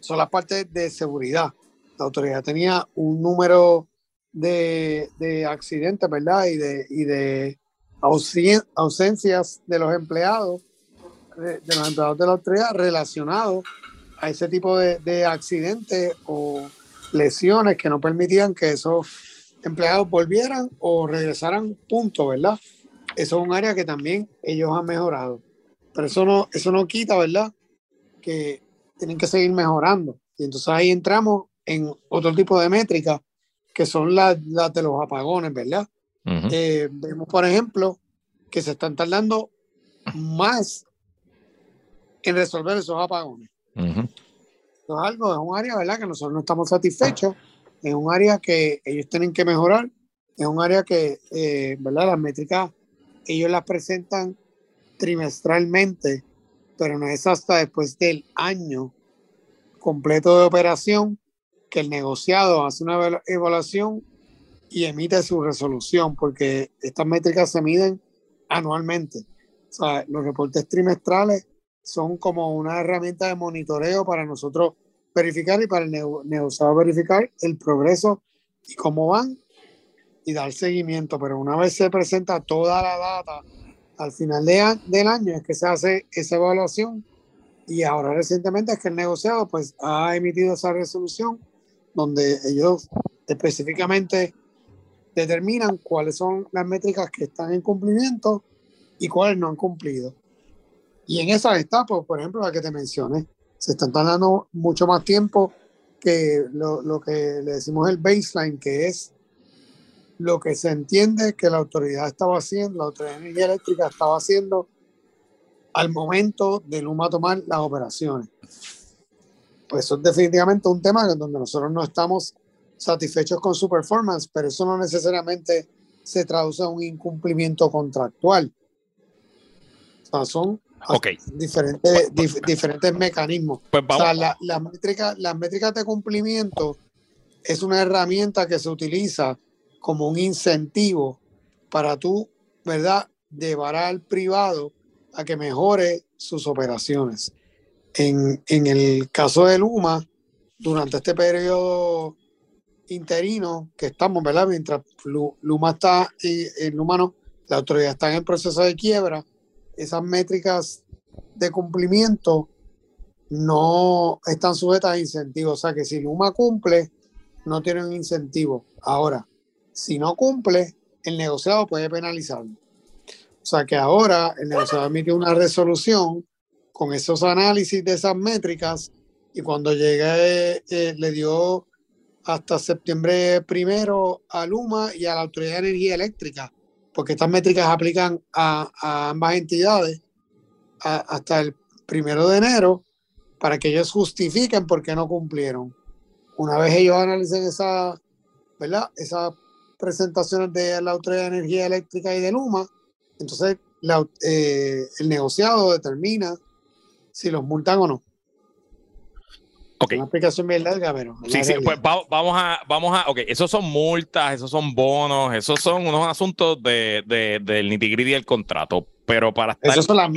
son las partes de seguridad la autoridad tenía un número de, de accidentes, ¿verdad? Y de, y de ausencias de los empleados, de, los empleados de la autoridad relacionados a ese tipo de, de accidentes o lesiones que no permitían que esos empleados volvieran o regresaran punto, ¿verdad? Eso es un área que también ellos han mejorado. Pero eso no, eso no quita, ¿verdad? Que tienen que seguir mejorando. Y entonces ahí entramos en otro tipo de métricas que son las, de los apagones, ¿verdad? Eh, vemos, por ejemplo, que se están tardando más en resolver esos apagones. es algo, es un área, ¿verdad? Que nosotros no estamos satisfechos, es un área que ellos tienen que mejorar, es un área que, eh, ¿verdad? Las métricas, ellos las presentan trimestralmente, pero no es hasta después del año completo de operación el negociado hace una evaluación y emite su resolución, porque estas métricas se miden anualmente. O sea, los reportes trimestrales son como una herramienta de monitoreo para nosotros verificar y para el negociado verificar el progreso y cómo van y dar seguimiento. Pero una vez se presenta toda la data al final de, del año es que se hace esa evaluación y ahora recientemente es que el negociado pues ha emitido esa resolución donde ellos específicamente determinan cuáles son las métricas que están en cumplimiento y cuáles no han cumplido. Y en esas etapas, por ejemplo, la que te mencioné, se están dando mucho más tiempo que lo, lo, que le decimos el baseline, que es lo que se entiende que la autoridad estaba haciendo, la autoridad de energía eléctrica estaba haciendo al momento de Luma tomar las operaciones. Pues eso es definitivamente un tema en donde nosotros no estamos satisfechos con su performance, pero eso no necesariamente se traduce en un incumplimiento contractual. O sea, son diferentes, diferentes mecanismos. Pues o sea, la, las, métricas, las métricas de cumplimiento es una herramienta que se utiliza como un incentivo para tú, ¿verdad?, llevar al privado a que mejore sus operaciones. En, en el caso de Luma, durante este periodo interino que estamos, ¿verdad? Mientras Luma está, el Luma no, la autoridad está en el proceso de quiebra, esas métricas de cumplimiento no están sujetas a incentivos. O sea que si Luma cumple, no tiene un incentivo. Ahora, si no cumple, el negociado puede penalizarlo. O sea que ahora el negociado emite una resolución con esos análisis de esas métricas y cuando llegue eh, le dio hasta septiembre primero a Luma y a la Autoridad de Energía Eléctrica, porque estas métricas aplican a, ambas entidades hasta el primero de enero para que ellos justifiquen por qué no cumplieron. Una vez ellos analicen esa, ¿verdad? esas presentaciones de la Autoridad de Energía Eléctrica y de Luma, entonces eh, el negociado determina si los multan o no. Okay. Una explicación bien larga, pero. Sí, sí, pues vamos a, vamos a, ok, esos son multas, esos son bonos, esos son unos asuntos de, de, del nitty del contrato. Pero para estar. Eso son las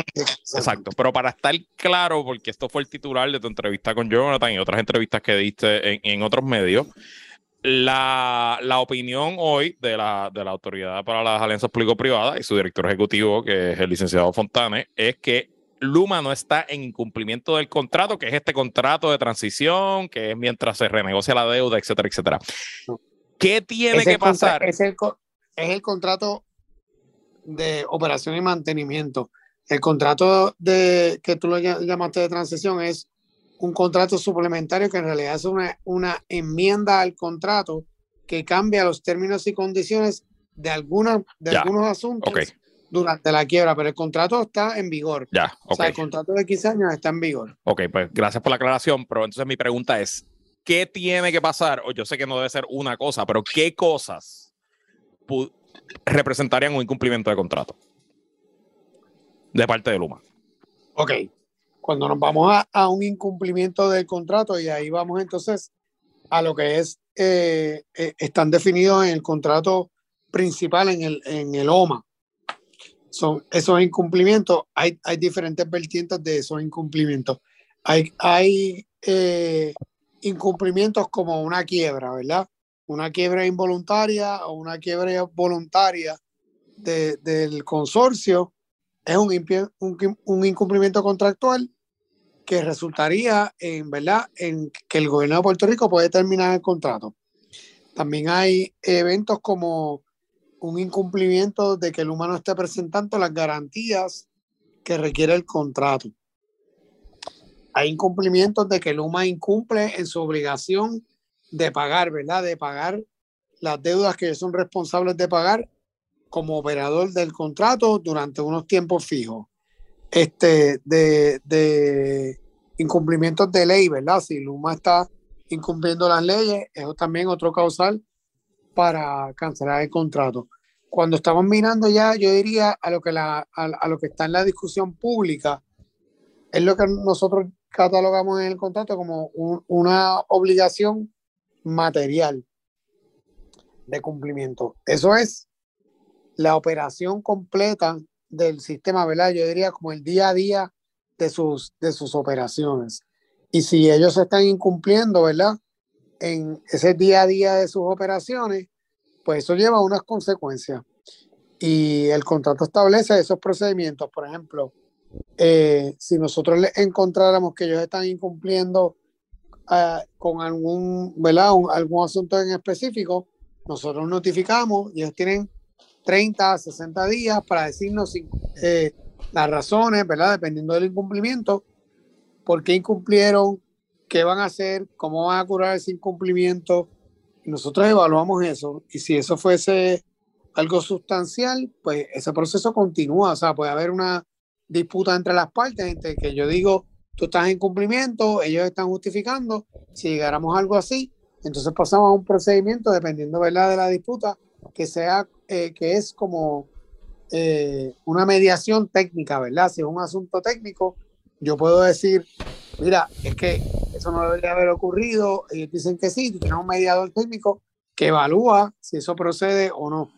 Exacto, pero para estar claro, porque esto fue el titular de tu entrevista con Jonathan y otras entrevistas que diste en, en otros medios. La, la, opinión hoy de la, de la Autoridad para las Alianzas Público-Privadas y su director ejecutivo, que es el licenciado Fontane, es que Luma no está en incumplimiento del contrato, que es este contrato de transición, que es mientras se renegocia la deuda, etcétera, etcétera. ¿Qué tiene que pasar? Es el, es el contrato de operación y mantenimiento. El contrato de que tú lo llamaste de transición es un contrato suplementario que en realidad es una, una enmienda al contrato que cambia los términos y condiciones de, alguna, de algunos asuntos durante la quiebra, pero el contrato está en vigor. Ya, O sea, el contrato de 15 años está en vigor. Ok, pues gracias por la aclaración, pero entonces mi pregunta es, ¿qué tiene que pasar? O yo sé que no debe ser una cosa, pero ¿qué cosas representarían un incumplimiento de contrato de parte de Luma? Ok, cuando nos vamos a, a un incumplimiento del contrato y ahí vamos entonces a lo que es, eh, eh, están definidos en el contrato principal, en el, en el OMA son esos incumplimientos, hay, hay diferentes vertientes de esos incumplimientos. Hay, hay eh, incumplimientos como una quiebra, ¿verdad? Una quiebra involuntaria o una quiebra voluntaria del consorcio es un, un, un, incumplimiento contractual que resultaría en, ¿verdad? en que el gobierno de Puerto Rico puede terminar el contrato. También hay eventos como un incumplimiento de que el humano esté presentando las garantías que requiere el contrato. Hay incumplimientos de que el UMA incumple en su obligación de pagar, ¿verdad? De pagar las deudas que son responsables de pagar como operador del contrato durante unos tiempos fijos. Este, de, de incumplimientos de ley, ¿verdad? Si Luma está incumpliendo las leyes, eso también otro causal para cancelar el contrato. Cuando estamos mirando ya, yo diría a lo que, la, a, lo que está en la discusión pública, es lo que nosotros catalogamos en el contrato como una obligación material de cumplimiento. Eso es la operación completa del sistema, ¿verdad? Yo diría como el día a día de sus, de sus operaciones. Y si ellos están incumpliendo, ¿verdad? En ese día a día de sus operaciones, pues eso lleva a unas consecuencias. Y el contrato establece esos procedimientos. Por ejemplo, eh, si nosotros encontráramos que ellos están incumpliendo uh, con algún, ¿verdad? Un, algún asunto en específico, nosotros notificamos y ellos tienen 30, 60 días para decirnos eh, las razones, ¿verdad? Dependiendo del incumplimiento, por qué incumplieron, qué van a hacer, cómo van a curar ese incumplimiento. Nosotros evaluamos eso. Y si eso fuese algo sustancial, pues ese proceso continúa. O sea, puede haber una disputa entre las partes, entre que yo digo, tú estás en cumplimiento, ellos están justificando. Si llegáramos a algo así, entonces pasamos a un procedimiento, dependiendo ¿verdad? de la disputa, que sea, eh, que es como eh, una mediación técnica, ¿verdad? Si es un asunto técnico, yo puedo decir, mira, es que eso no debería haber ocurrido, ellos dicen que sí, tienes un mediador técnico que evalúa si eso procede o no.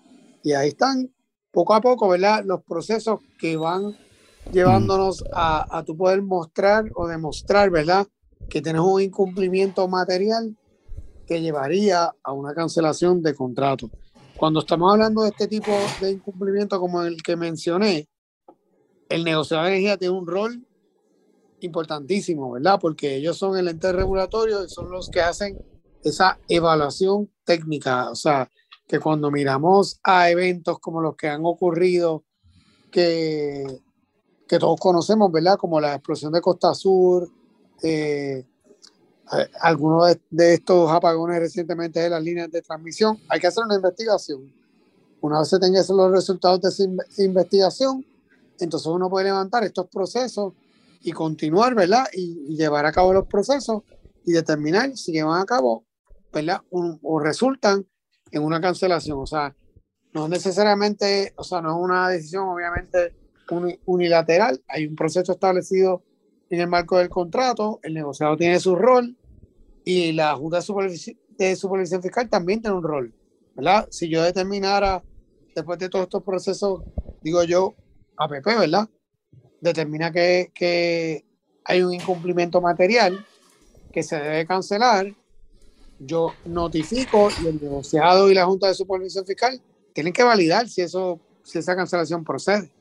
Y ahí están, poco a poco, ¿verdad? Los procesos que van llevándonos a, a tu poder mostrar o demostrar, ¿verdad? Que tienes un incumplimiento material que llevaría a una cancelación de contrato. Cuando estamos hablando de este tipo de incumplimiento como el que mencioné, el negociador de energía tiene un rol importantísimo, ¿verdad? Porque ellos son el ente regulatorio y son los que hacen esa evaluación técnica. O sea, que cuando miramos a eventos como los que han ocurrido, que, que todos conocemos, ¿verdad? Como la explosión de Costa Sur, eh, algunos de, estos apagones recientemente de las líneas de transmisión, hay que hacer una investigación. Una vez se tengan los resultados de esa investigación, entonces uno puede levantar estos procesos y continuar, ¿verdad? Y, llevar a cabo los procesos y determinar si llevan a cabo, ¿verdad? o resultan en una cancelación. O sea, no necesariamente, o sea, no es una decisión obviamente unilateral, hay un proceso establecido en el marco del contrato, el negociado tiene su rol y la Junta de Supervisión, Fiscal también tiene un rol, ¿verdad? Si yo determinara, después de todos estos procesos, digo yo, APP, ¿verdad? Determina que, que hay un incumplimiento material que se debe cancelar, yo notifico y el negociado y la Junta de Supervisión Fiscal tienen que validar si, eso, si esa cancelación procede.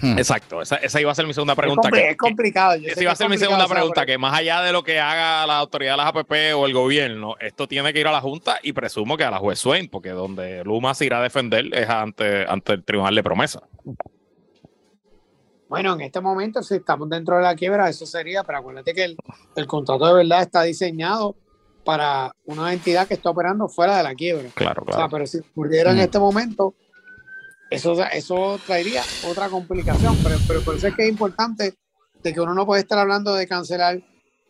Hmm. Exacto, esa, iba a ser mi segunda pregunta. Es, complicado. esa iba a ser mi segunda pregunta, que más allá de lo que haga la autoridad de las APP o el gobierno, esto tiene que ir a la Junta y presumo que a la juez Swain, porque donde Luma se irá a defender es ante, ante el Tribunal de Promesa. Bueno, en este momento, si estamos dentro de la quiebra, eso sería, pero acuérdate que el, el contrato de verdad está diseñado para una entidad que está operando fuera de la quiebra. Claro, claro. O sea, pero si ocurriera en hmm. este momento, eso, eso traería otra complicación, pero, pero por eso es que es importante de que uno no puede estar hablando de cancelar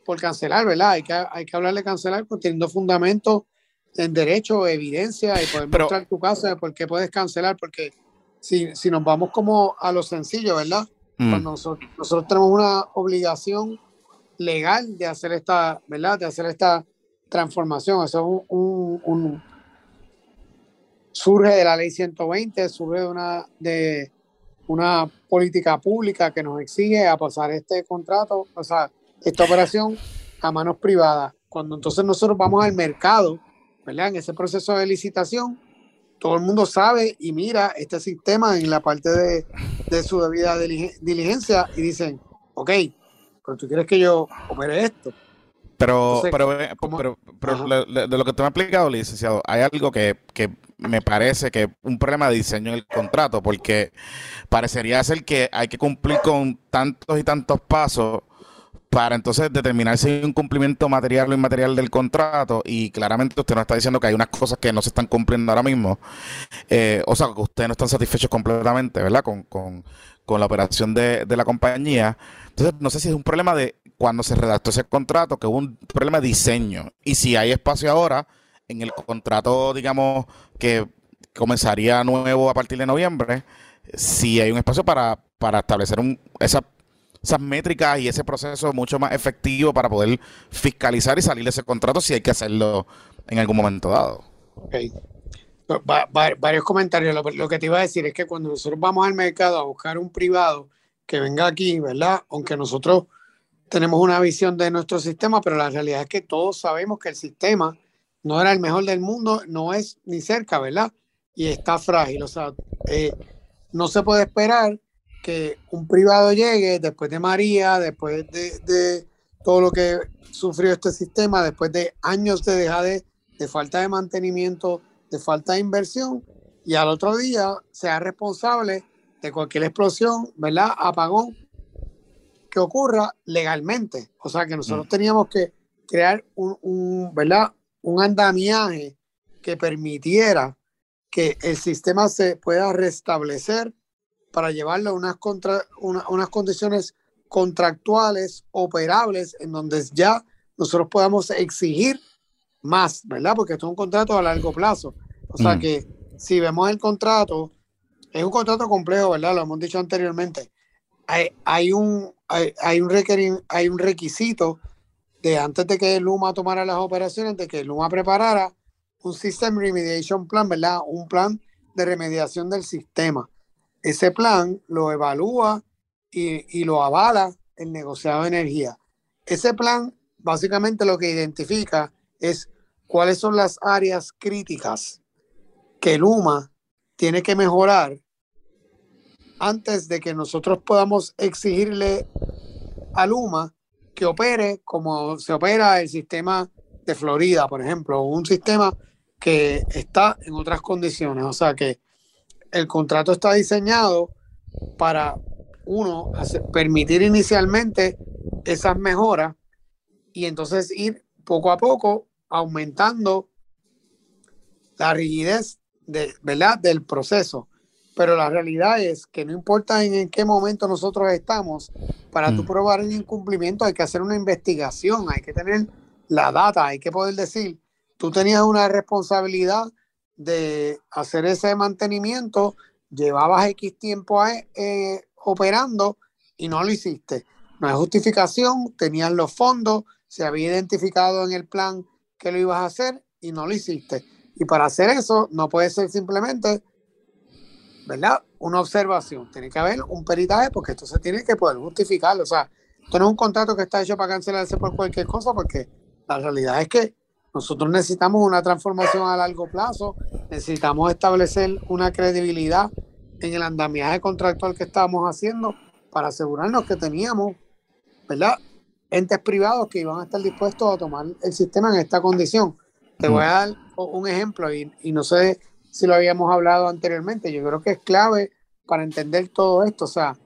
por cancelar, ¿verdad? Hay que, hay que hablar de cancelar teniendo fundamento en derecho, evidencia y poder mostrar tu caso de por qué puedes cancelar, porque si, si nos vamos como a lo sencillo, ¿verdad? Mm. Cuando nosotros, nosotros, tenemos una obligación legal de hacer esta, ¿verdad? De hacer esta transformación. Eso es un surge de la ley 120, surge de una, de una política pública que nos exige a pasar este contrato, o sea, esta operación a manos privadas. Cuando entonces nosotros vamos al mercado, ¿verdad? En ese proceso de licitación, todo el mundo sabe y mira este sistema en la parte de, de su debida diligencia y dicen, ok, pero tú quieres que yo opere esto. Pero, pero, eh, pero, de, lo que te me ha explicado, licenciado, hay algo que, que me parece que un problema de diseño en el contrato, porque parecería ser que hay que cumplir con tantos y tantos pasos para entonces determinar si hay un cumplimiento material o inmaterial del contrato y claramente usted nos está diciendo que hay unas cosas que no se están cumpliendo ahora mismo, eh, o sea, que ustedes no están satisfechos completamente, ¿verdad? Con, con, con la operación de, de, la compañía. Entonces, no sé si es un problema de cuando se redactó ese contrato, que hubo un problema de diseño y si hay espacio ahora en el contrato, digamos, que comenzaría nuevo a partir de noviembre, si hay un espacio para, para establecer un, esa, esas métricas y ese proceso mucho más efectivo para poder fiscalizar y salir de ese contrato si hay que hacerlo en algún momento dado. Varios comentarios. Lo, lo, que te iba a decir es que cuando nosotros vamos al mercado a buscar un privado que venga aquí, ¿verdad? Aunque nosotros tenemos una visión de nuestro sistema, pero la realidad es que todos sabemos que el sistema no era el mejor del mundo, no es ni cerca, ¿verdad? Y está frágil. O sea, eh, no se puede esperar que un privado llegue después de María, después de, todo lo que sufrió este sistema, después de años de dejadez, de falta de mantenimiento, de falta de inversión, y al otro día sea responsable de cualquier explosión, ¿verdad? Apagón que ocurra legalmente. O sea que nosotros mm. teníamos que crear un, ¿verdad? un andamiaje que permitiera que el sistema se pueda restablecer para llevarlo a unas, contra, unas condiciones contractuales operables en donde ya nosotros podamos exigir más, ¿verdad? Porque esto es un contrato a largo plazo. O sea mm. que si vemos el contrato, es un contrato complejo, ¿verdad? Lo hemos dicho anteriormente. Hay, hay un, hay, un hay un requisito de antes de que Luma tomara las operaciones, de que Luma preparara un System Remediation Plan, ¿verdad? Un plan de remediación del sistema. Ese plan lo evalúa y, y lo avala el negociado de energía. Ese plan básicamente lo que identifica es cuáles son las áreas críticas que Luma tiene que mejorar antes de que nosotros podamos exigirle a Luma que opere como se opera el sistema de Florida, por ejemplo, un sistema que está en otras condiciones. O sea que el contrato está diseñado para, uno, permitir inicialmente esas mejoras y entonces ir poco a poco aumentando la rigidez de, ¿verdad? del proceso. Pero la realidad es que no importa en, qué momento nosotros estamos, para tu mm. probar el incumplimiento hay que hacer una investigación, hay que tener la data, hay que poder decir, tú tenías una responsabilidad de hacer ese mantenimiento, llevabas X tiempo eh, operando y no lo hiciste. No hay justificación, tenías los fondos, se había identificado en el plan que lo ibas a hacer y no lo hiciste. Y para hacer eso no puede ser simplemente ¿verdad? Una observación. Tiene que haber un peritaje porque esto se tiene que poder justificar. O sea, esto no es un contrato que está hecho para cancelarse por cualquier cosa, porque la realidad es que nosotros necesitamos una transformación a largo plazo, necesitamos establecer una credibilidad en el andamiaje contractual que estábamos haciendo para asegurarnos que teníamos, ¿verdad? Entes privados que iban a estar dispuestos a tomar el sistema en esta condición. Te voy a dar un ejemplo y, y no sé si lo habíamos hablado anteriormente. Yo creo que es clave para entender todo esto. O sea,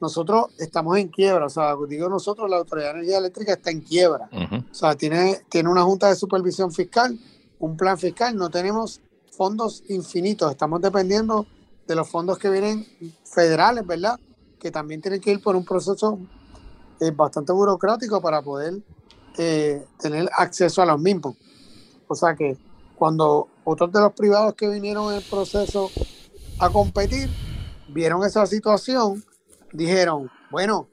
nosotros estamos en quiebra. O sea, digo nosotros, la Autoridad de Energía Eléctrica está en quiebra. O sea, tiene, tiene una junta de supervisión fiscal, un plan fiscal. No tenemos fondos infinitos. Estamos dependiendo de los fondos que vienen federales, ¿verdad? Que también tienen que ir por un proceso eh, bastante burocrático para poder eh, tener acceso a los mismos. O sea que cuando otros de los privados que vinieron en el proceso a competir vieron esa situación, dijeron, bueno,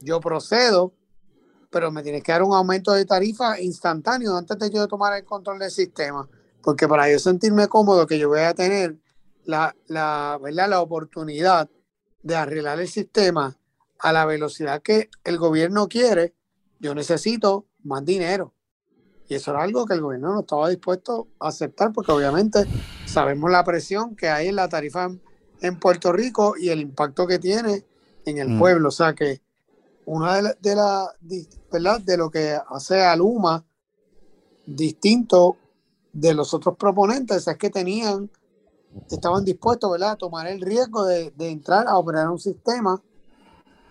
yo procedo, pero me tienes que dar un aumento de tarifa instantáneo antes de yo tomar el control del sistema, porque para yo sentirme cómodo que yo voy a tener la, la, la oportunidad de arreglar el sistema a la velocidad que el gobierno quiere, yo necesito más dinero. Y eso era algo que el gobierno no estaba dispuesto a aceptar porque obviamente sabemos la presión que hay en la tarifa en Puerto Rico y el impacto que tiene en el mm. pueblo. O sea que una de la, ¿verdad? de lo que hace a Luma distinto de los otros proponentes es que tenían, estaban dispuestos ¿verdad? a tomar el riesgo de, entrar a operar un sistema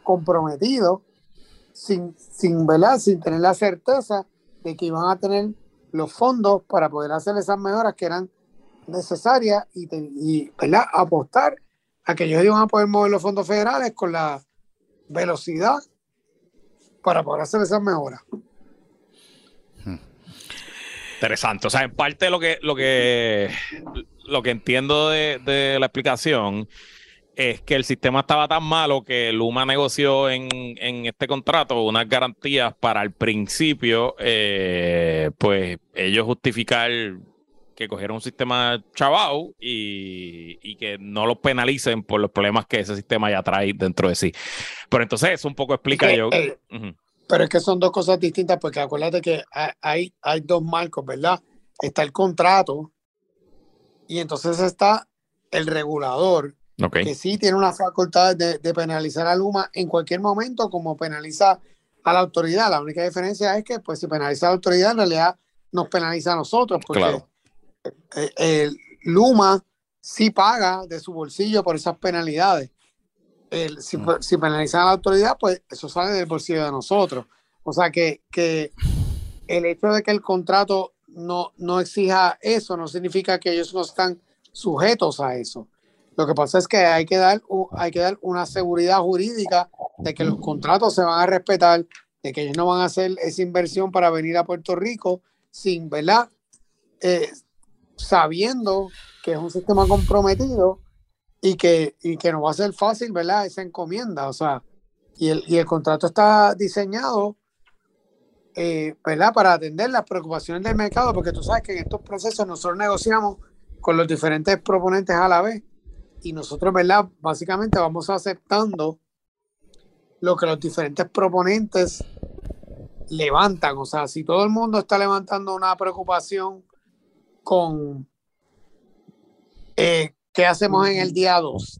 comprometido sin, sin, ¿verdad? sin tener la certeza de que iban a tener los fondos para poder hacer esas mejoras que eran necesarias y, y apostar a que ellos iban a poder mover los fondos federales con la velocidad para poder hacer esas mejoras. Interesante. O sea, en parte lo que, lo que, lo que entiendo de, de la explicación es que el sistema estaba tan malo que Luma negoció en, este contrato unas garantías para al principio, eh, pues ellos justificar que cogieron un sistema chavao y, que no los penalicen por los problemas que ese sistema ya trae dentro de sí. Pero entonces eso un poco explica yo. Eh, Pero es que son dos cosas distintas porque acuérdate que hay, hay dos marcos, ¿verdad? Está el contrato y entonces está el regulador, que sí tiene una facultad de, penalizar a Luma en cualquier momento como penaliza a la autoridad. La única diferencia es que pues si penaliza a la autoridad en realidad nos penaliza a nosotros porque el Luma sí paga de su bolsillo por esas penalidades el, si, mm. si, penalizan a la autoridad, pues eso sale del bolsillo de nosotros. O sea que, que el hecho de que el contrato no, no exija eso no significa que ellos no están sujetos a eso. Lo que pasa es que hay que dar, hay que dar una seguridad jurídica de que los contratos se van a respetar, de que ellos no van a hacer esa inversión para venir a Puerto Rico sin, ¿verdad? Eh, sabiendo que es un sistema comprometido y que, y que no va a ser fácil, ¿verdad? Esa encomienda, o sea, y el, y el contrato está diseñado, eh, ¿verdad? Para atender las preocupaciones del mercado, porque tú sabes que en estos procesos nosotros negociamos con los diferentes proponentes a la vez y nosotros, ¿verdad? Básicamente vamos aceptando lo que los diferentes proponentes levantan, o sea, si todo el mundo está levantando una preocupación con... Eh, ¿Qué hacemos en el día 2?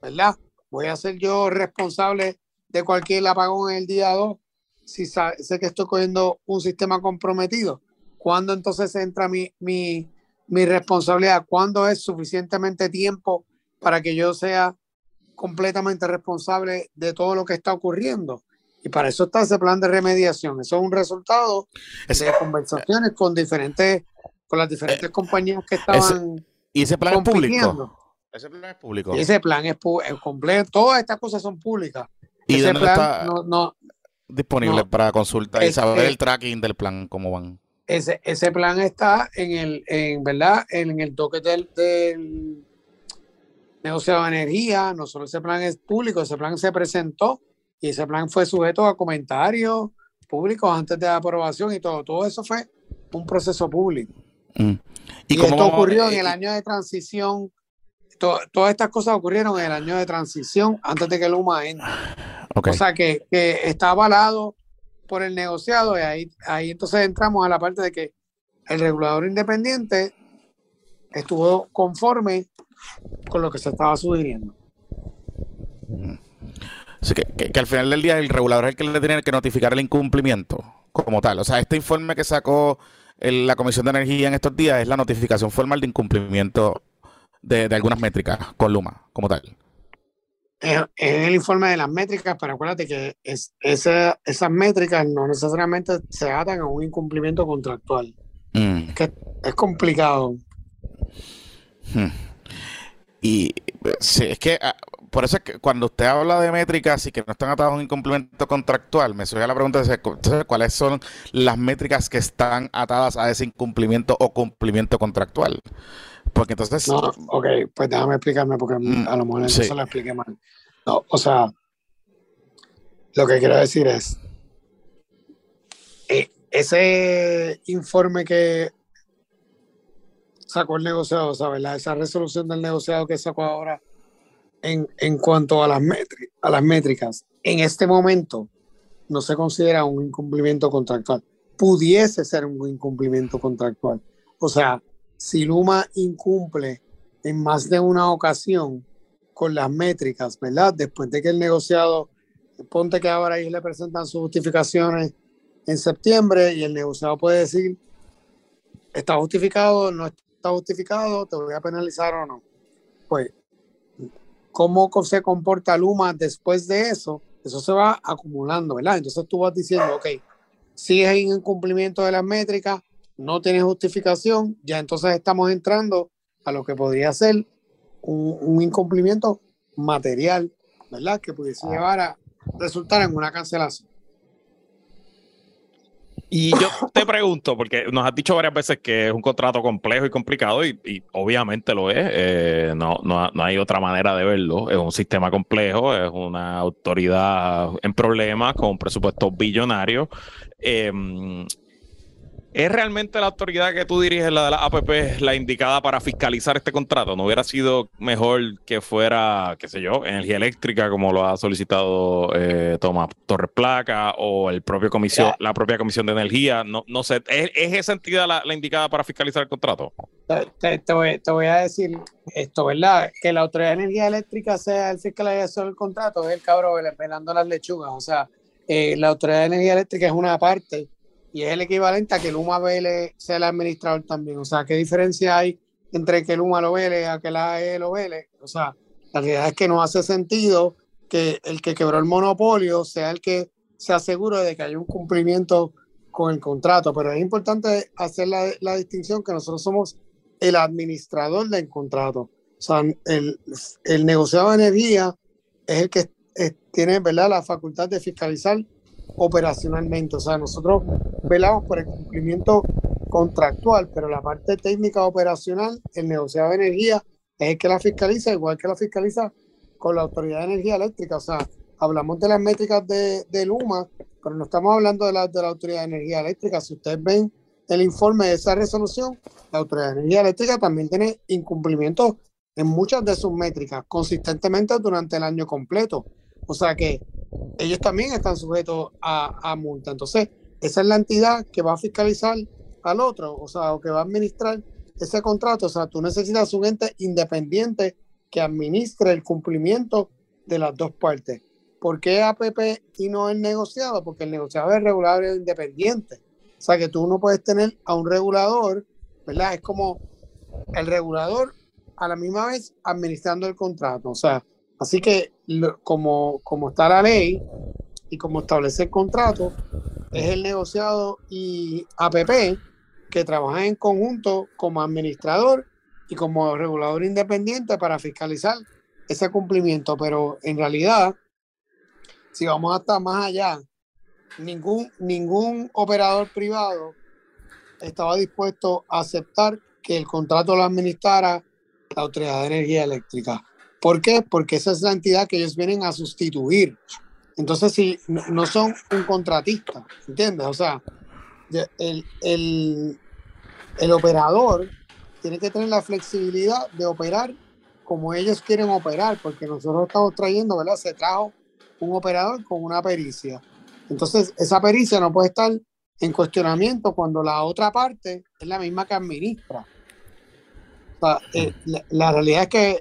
¿Verdad? Voy a ser yo responsable de cualquier apagón en el día 2 si sé que estoy cogiendo un sistema comprometido. ¿Cuándo entonces entra mi, mi, mi responsabilidad? ¿Cuándo es suficientemente tiempo para que yo sea completamente responsable de todo lo que está ocurriendo? Y para eso está ese plan de remediación. Eso es un resultado de conversaciones con diferentes, con las diferentes eh, compañías que estaban. ¿Y ese plan es público? Ese plan es público. ese plan es, completo. Todas estas cosas son públicas. ¿Y ese plan está no, disponible para consulta y saber el tracking del plan, cómo van? Ese, ese plan está en el, en verdad, en el toque del, del negociado de energía. No solo ese plan es público, ese plan se presentó y ese plan fue sujeto a comentarios públicos antes de la aprobación y todo. Todo eso fue un proceso público. Mm. Y, esto ocurrió en el año de transición. todas estas cosas ocurrieron en el año de transición antes de que Luma entre. O sea que, está avalado por el negociado y ahí, ahí entonces entramos a la parte de que el regulador independiente estuvo conforme con lo que se estaba sugiriendo. Así que, que, al final del día el regulador es el que le tiene que notificar el incumplimiento como tal. O sea, este informe que sacó la Comisión de Energía en estos días es la notificación formal de incumplimiento de, algunas métricas con Luma, como tal. Es, el informe de las métricas, pero acuérdate que es, esas métricas no necesariamente se atan a un incumplimiento contractual. Mm. Es, que es complicado. Hmm. Y sí, es que ah, por eso es que cuando usted habla de métricas y que no están atados a un incumplimiento contractual, me surge la pregunta de cuáles son las métricas que están atadas a ese incumplimiento o cumplimiento contractual. Porque entonces... No, ok, pues déjame explicarme porque mm, a lo mejor eso lo expliqué mal. No, o sea, lo que quiero decir es, eh, ese informe que sacó el negociado, ¿sabes? esa resolución del negociado que sacó ahora en, cuanto a las, a las métricas, en este momento no se considera un incumplimiento contractual. Pudiese ser un incumplimiento contractual. O sea, si Luma incumple en más de una ocasión con las métricas, ¿verdad? Después de que el negociado, ponte que ahora ellos le presentan sus justificaciones en septiembre y el negociado puede decir, está justificado, no está justificado, te voy a penalizar o no. Pues cómo se comporta Luma después de eso, eso se va acumulando, ¿verdad? Entonces tú vas diciendo, ok, sigues en incumplimiento de las métricas, no tienes justificación, ya entonces estamos entrando a lo que podría ser un, incumplimiento material, ¿verdad? Que pudiese llevar a resultar en una cancelación. Y yo te pregunto, porque nos has dicho varias veces que es un contrato complejo y complicado, y, obviamente lo es, eh, no, no, no, hay otra manera de verlo, es un sistema complejo, es una autoridad en problemas con un presupuesto billonario. Em, ¿Es realmente la autoridad que tú diriges, la de la APP, la indicada para fiscalizar este contrato? ¿No hubiera sido mejor que fuera, qué sé yo, energía eléctrica, como lo ha solicitado eh, Tomás Torres Placa o el propio comisión, la propia Comisión de Energía? No, no sé, ¿es, esa entidad la, indicada para fiscalizar el contrato? Te, voy, a decir esto, ¿verdad? Que la Autoridad de Energía Eléctrica sea el fiscalizador del contrato, es el cabrón pelando las lechugas. O sea, eh, la Autoridad de Energía Eléctrica es una parte y es el equivalente a que el UMA vele sea el administrador también. O sea, ¿qué diferencia hay entre que el UMA lo vele a que la AE lo vele? O sea, la realidad es que no hace sentido que el que quebró el monopolio sea el que se asegure de que hay un cumplimiento con el contrato, pero es importante hacer la, la distinción que nosotros somos el administrador del contrato. O sea, el, el negociado de energía es el que tiene ¿verdad? la facultad de fiscalizar operacionalmente. O sea, nosotros velamos por el cumplimiento contractual, pero la parte técnica operacional, el negociado de energía es el que la fiscaliza, igual que la fiscaliza con la Autoridad de Energía Eléctrica. O sea, hablamos de las métricas de, de Luma, pero no estamos hablando de la, de la Autoridad de Energía Eléctrica. Si ustedes ven el informe de esa resolución, la Autoridad de Energía Eléctrica también tiene incumplimientos en muchas de sus métricas consistentemente durante el año completo. O sea que ellos también están sujetos a, multa. Entonces, esa es la entidad que va a fiscalizar al otro, o sea, o que va a administrar ese contrato. O sea, tú necesitas un ente independiente que administre el cumplimiento de las dos partes. ¿Por qué APP y no el negociado? Porque el negociado es regulador e independiente. O sea, que tú no puedes tener a un regulador, ¿verdad? Es como el regulador a la misma vez administrando el contrato. O sea, Así que como, como está la ley y como establece el contrato, es el negociado y APP que trabajan en conjunto como administrador y como regulador independiente para fiscalizar ese cumplimiento. Pero en realidad, si vamos hasta más allá, ningún, ningún operador privado estaba dispuesto a aceptar que el contrato lo administrara la Autoridad de Energía Eléctrica. ¿Por qué? Porque esa es la entidad que ellos vienen a sustituir. Entonces, si no son un contratista, ¿entiendes? O sea, el, el, operador tiene que tener la flexibilidad de operar como ellos quieren operar, porque nosotros estamos trayendo, ¿verdad? Se trajo un operador con una pericia. Entonces, esa pericia no puede estar en cuestionamiento cuando la otra parte es la misma que administra. O sea, eh, la, realidad es que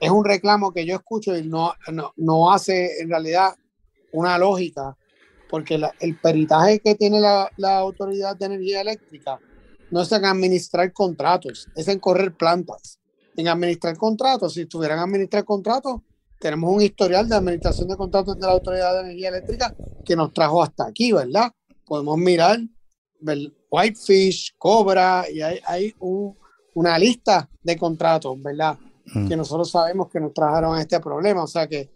es un reclamo que yo escucho y no, no, hace en realidad una lógica, porque el peritaje que tiene la, Autoridad de Energía Eléctrica no es en administrar contratos, es en correr plantas. En administrar contratos, si estuvieran a administrar contratos, tenemos un historial de administración de contratos de la Autoridad de Energía Eléctrica que nos trajo hasta aquí, ¿verdad? Podemos mirar Whitefish, Cobra, y hay, hay una lista de contratos, ¿verdad? Que nosotros sabemos que nos trajeron este problema. O sea que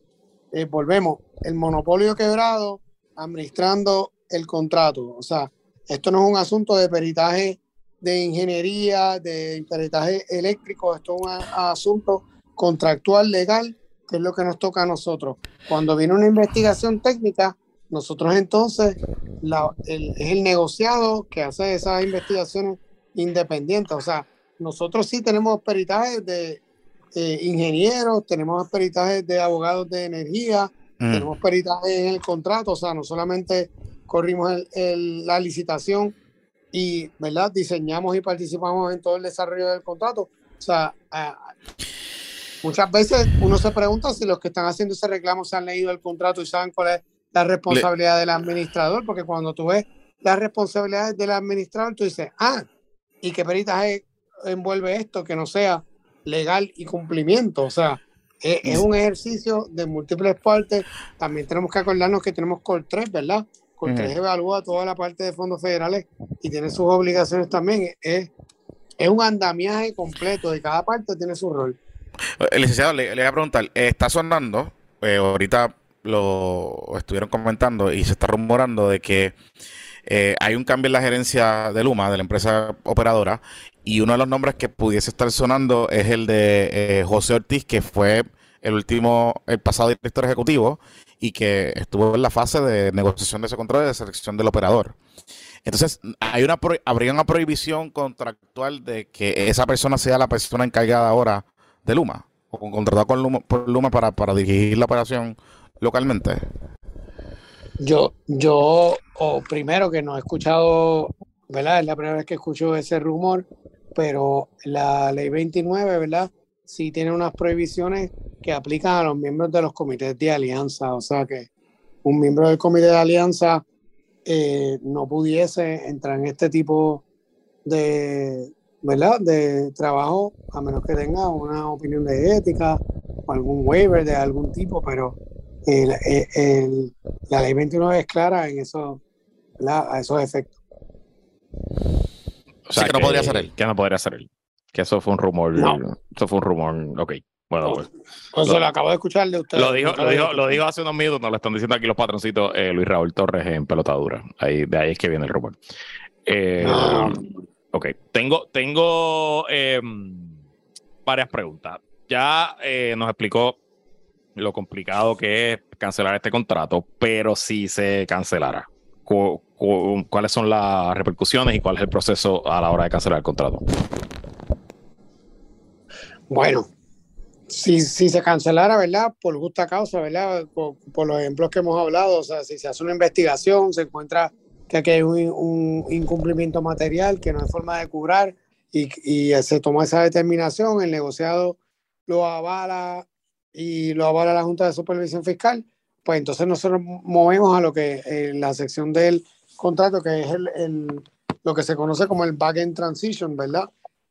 eh, volvemos, el monopolio quebrado administrando el contrato. O sea, esto no es un asunto de peritaje de ingeniería, de peritaje eléctrico, esto es un asunto contractual legal, que es lo que nos toca a nosotros. Cuando viene una investigación técnica, nosotros entonces es el negociado que hace esas investigaciones independientes. O sea, nosotros sí tenemos peritajes de, eh, ingenieros, tenemos peritajes de abogados de energía, mm. tenemos peritajes en el contrato, o sea, no solamente corrimos la licitación y, ¿verdad? Diseñamos y participamos en todo el desarrollo del contrato. O sea, muchas veces uno se pregunta si los que están haciendo ese reclamo se han leído el contrato y saben cuál es la responsabilidad del administrador, porque cuando tú ves las responsabilidades del administrador, tú dices, ah, ¿y qué peritaje envuelve esto que no sea legal y cumplimiento. O sea, es, un ejercicio de múltiples partes. También tenemos que acordarnos que tenemos Col 3, ¿verdad? Col 3 evalúa toda la parte de fondos federales y tiene sus obligaciones también. Es, es un andamiaje completo, de cada parte tiene su rol. El eh, licenciado, le, voy a preguntar, está sonando, eh, ahorita lo estuvieron comentando y se está rumorando de que eh, hay un cambio en la gerencia de Luma, de la empresa operadora, y uno de los nombres que pudiese estar sonando es el de eh, José Ortiz, que fue el último, el pasado director ejecutivo y que estuvo en la fase de negociación de ese control y de selección del operador. Entonces, hay una habría una prohibición contractual de que esa persona sea la persona encargada ahora de Luma o contratado con Luma, por Luma para, para dirigir la operación localmente. Yo, yo, o primero que no he escuchado, ¿verdad? Es la primera vez que escucho ese rumor, pero la ley 29, ¿verdad? Sí tiene unas prohibiciones que aplican a los miembros de los comités de alianza, o sea que un miembro del comité de alianza eh, no pudiese entrar en este tipo de, ¿verdad? de trabajo a menos que tenga una opinión de ética o algún waiver de algún tipo, pero la ley 29 es clara en eso, a esos efectos. O sea, que, no podría ser él. Que no podría ser él. Que eso fue un rumor. Eso fue un rumor. Ok. Bueno, pues. pues lo, acabo de escuchar de usted. Lo dijo, lo dijo, lo dijo hace unos minutos, nos lo están diciendo aquí los patroncitos, eh, Luis Raúl Torres en pelotadura. Ahí, de ahí es que viene el rumor. Eh, ah. Ok. Tengo, tengo em, varias preguntas. Ya eh, nos explicó lo complicado que es cancelar este contrato, pero si se cancelara, ¿cuáles son las repercusiones y cuál es el proceso a la hora de cancelar el contrato? Bueno, si, si se cancelara, ¿verdad? Por justa causa, ¿verdad? Por, los ejemplos que hemos hablado, o sea, si se hace una investigación, se encuentra que aquí hay un, incumplimiento material que no hay forma de curar y, y se toma esa determinación, el negociado lo avala y lo avala la Junta de Supervisión Fiscal, pues entonces nosotros movemos a lo que en la sección del contrato, que es el, lo que se conoce como el back-end transition, ¿verdad?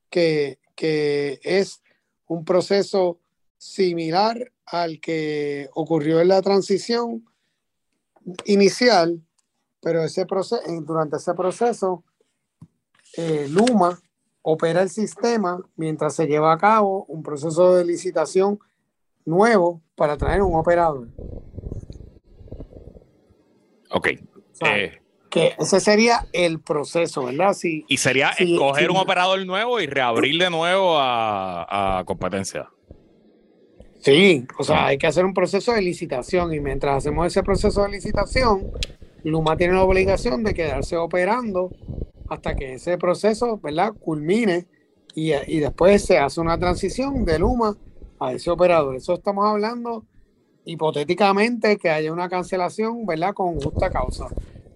Que, que es un proceso similar al que ocurrió en la transición inicial, pero ese proceso, durante ese proceso, eh, Luma opera el sistema mientras se lleva a cabo un proceso de licitación nuevo para traer un operador. Ok. Eh, que ese sería el proceso, ¿verdad? Sí, y sería escoger un operador nuevo y reabrir de nuevo a, competencia. Sí, o sea, hay que hacer un proceso de licitación y mientras hacemos ese proceso de licitación, Luma tiene la obligación de quedarse operando hasta que ese proceso, ¿verdad?, culmine y, y después se hace una transición de Luma a ese operador. Eso estamos hablando hipotéticamente que haya una cancelación, ¿verdad? Con justa causa.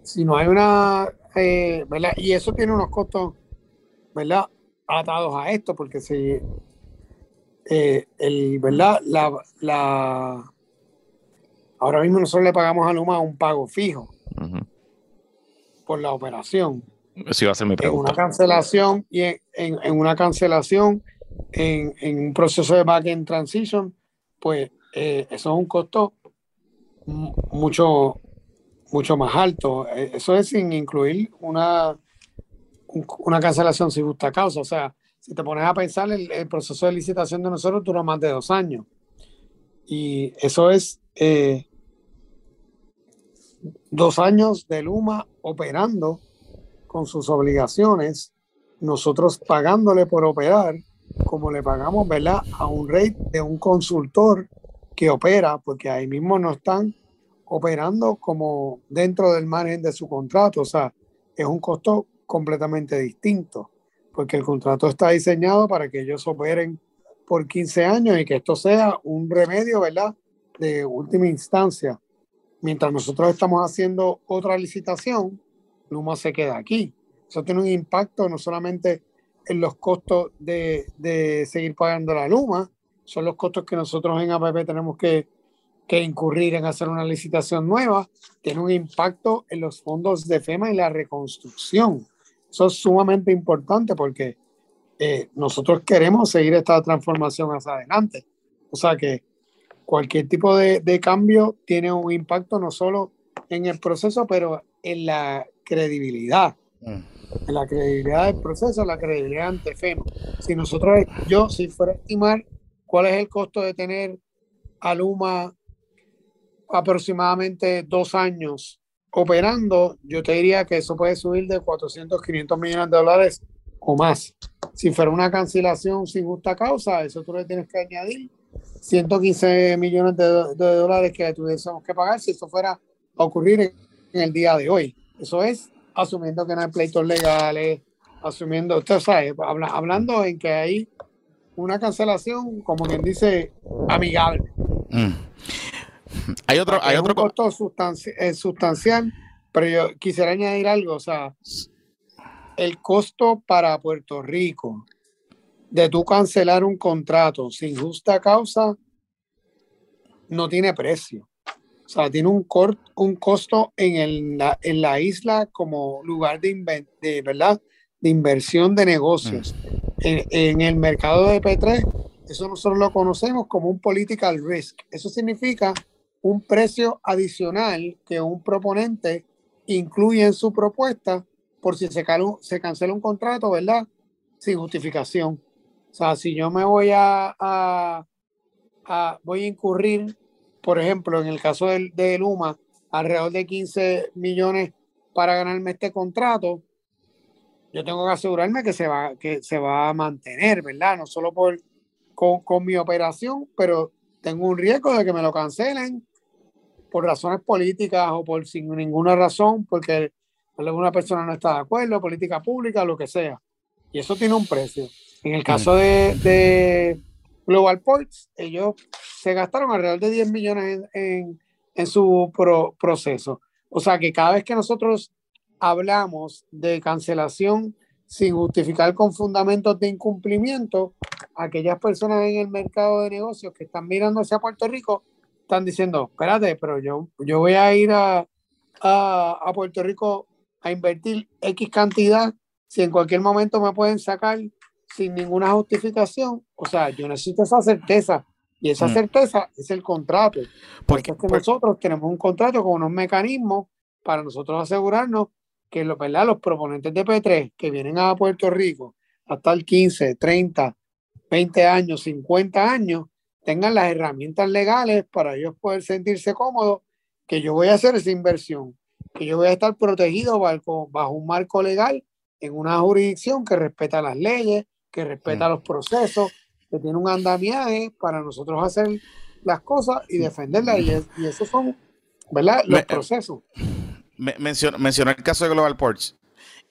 Si no hay una, eh, ¿verdad? Y eso tiene unos costos, ¿verdad? Atados a esto, porque si, eh, el, ¿verdad? La, la, ahora mismo nosotros le pagamos a Luma un pago fijo por la operación. Sí, va a ser mi pregunta. En una cancelación y en, en una cancelación en, un proceso de back-end transition, pues eh, eso es un costo mucho, mucho más alto. Eh, eso es sin incluir una, una cancelación sin justa causa. O sea, si te pones a pensar, el, proceso de licitación de nosotros dura más de dos años. Y eso es eh, dos años de Luma operando con sus obligaciones, nosotros pagándole por operar como le pagamos, ¿verdad? A un rate de un consultor que opera, porque ahí mismo no están operando como dentro del margen de su contrato. O sea, es un costo completamente distinto, porque el contrato está diseñado para que ellos operen por 15 años y que esto sea un remedio, ¿verdad? De última instancia. Mientras nosotros estamos haciendo otra licitación, Luma se queda aquí. Eso tiene un impacto no solamente en los costos de, de, seguir pagando la Luma, son los costos que nosotros en APP tenemos que, que, incurrir en hacer una licitación nueva, tiene un impacto en los fondos de FEMA y la reconstrucción. Eso es sumamente importante porque eh, nosotros queremos seguir esta transformación hacia adelante. O sea que cualquier tipo de, de cambio tiene un impacto no solo en el proceso, pero en la credibilidad. Mm la credibilidad del proceso, la credibilidad ante FEMA. Si nosotros, yo, si fuera a estimar cuál es el costo de tener a Luma aproximadamente dos años operando, yo te diría que eso puede subir de 400, 500 millones de dólares o más. Si fuera una cancelación sin justa causa, eso tú le tienes que añadir 115 millones de, dólares que tuviésemos que pagar si eso fuera a ocurrir en el día de hoy. Eso es asumiendo que no hay pleitos legales, asumiendo, usted sabe, hablando en que hay una cancelación, como quien dice, amigable. Mm. Hay otro, hay otro costo eh, sustancial, pero yo quisiera añadir algo, o sea, el costo para Puerto Rico de tú cancelar un contrato sin justa causa no tiene precio. O sea, tiene un, un costo en, el, en la isla como lugar de, de, ¿verdad? de inversión de negocios. Mm. En, en, el mercado de P3, eso nosotros lo conocemos como un political risk. Eso significa un precio adicional que un proponente incluye en su propuesta por si se, cancela un contrato, ¿verdad? Sin justificación. O sea, si yo me voy a, a, voy a incurrir, por ejemplo, en el caso del, de Luma, alrededor de 15 millones para ganarme este contrato, yo tengo que asegurarme que se va, que se va a mantener, ¿verdad? No solo por, con, con mi operación, pero tengo un riesgo de que me lo cancelen por razones políticas o por sin ninguna razón, porque alguna persona no está de acuerdo, política pública, lo que sea. Y eso tiene un precio. En el caso de, de Global Ports, ellos se gastaron alrededor de 10 millones en, en, su proceso. O sea que cada vez que nosotros hablamos de cancelación sin justificar con fundamentos de incumplimiento, aquellas personas en el mercado de negocios que están mirando hacia Puerto Rico están diciendo, espérate, pero yo, yo voy a ir a, a, Puerto Rico a invertir X cantidad, si en cualquier momento me pueden sacar sin ninguna justificación, o sea, yo necesito esa certeza. Y esa mm. certeza es el contrato. Porque, es que nosotros tenemos un contrato con unos mecanismos para nosotros asegurarnos que los, ¿verdad? los proponentes de P3 que vienen a Puerto Rico hasta el 15, 30, 20 años, 50 años, tengan las herramientas legales para ellos poder sentirse cómodos que yo voy a hacer esa inversión, que yo voy a estar protegido bajo, bajo un marco legal en una jurisdicción que respeta las leyes, que respeta los procesos, que tiene un andamiaje para nosotros hacer las cosas y defenderlas. Y, y esos son, ¿verdad? Los eh, procesos. mencionó el caso de Global Ports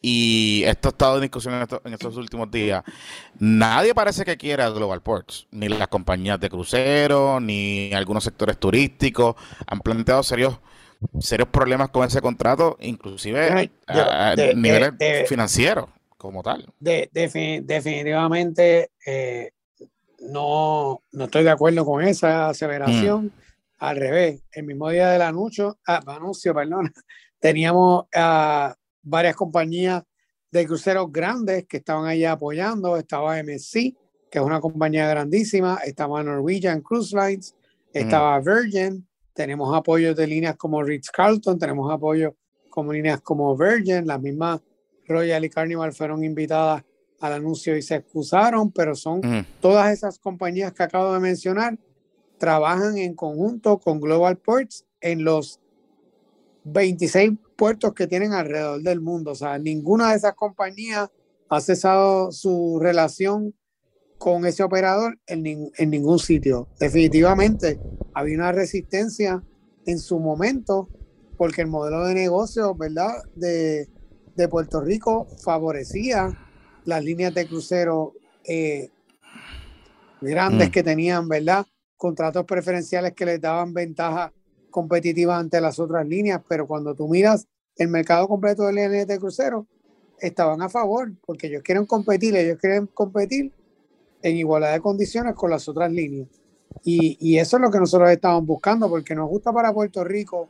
y esto ha estado en discusión en, estos últimos días. Nadie parece que quiera Global Ports, ni las compañías de cruceros, ni algunos sectores turísticos. Han planteado serios serios problemas con ese contrato, inclusive a, nivel financiero como tal. definitivamente eh, no, no estoy de acuerdo con esa aseveración. Mm. Al revés, el mismo día del anuncio, ah, anuncio perdón, teníamos a varias compañías de cruceros grandes que estaban allá apoyando. Estaba MSC, que es una compañía grandísima. Estaba Norwegian Cruise Lines. Estaba Virgin. Tenemos apoyos de líneas como Ritz Carlton. Tenemos apoyo como líneas como Virgin. Las mismas Royal y Carnival fueron invitadas al anuncio y se excusaron, pero son todas esas compañías que acabo de mencionar trabajan en conjunto con Global Ports en los 26 puertos que tienen alrededor del mundo. O sea, ninguna de esas compañías ha cesado su relación con ese operador en, en ningún sitio. Definitivamente había una resistencia en su momento porque el modelo de negocio, ¿verdad? De, de Puerto Rico favorecía las líneas de crucero eh, grandes mm. que tenían, ¿verdad? Contratos preferenciales que les daban ventaja competitiva ante las otras líneas, pero cuando tú miras el mercado completo de líneas de crucero, estaban a favor, porque ellos quieren competir, ellos quieren competir en igualdad de condiciones con las otras líneas. Y, y eso es lo que nosotros estamos buscando, porque nos gusta para Puerto Rico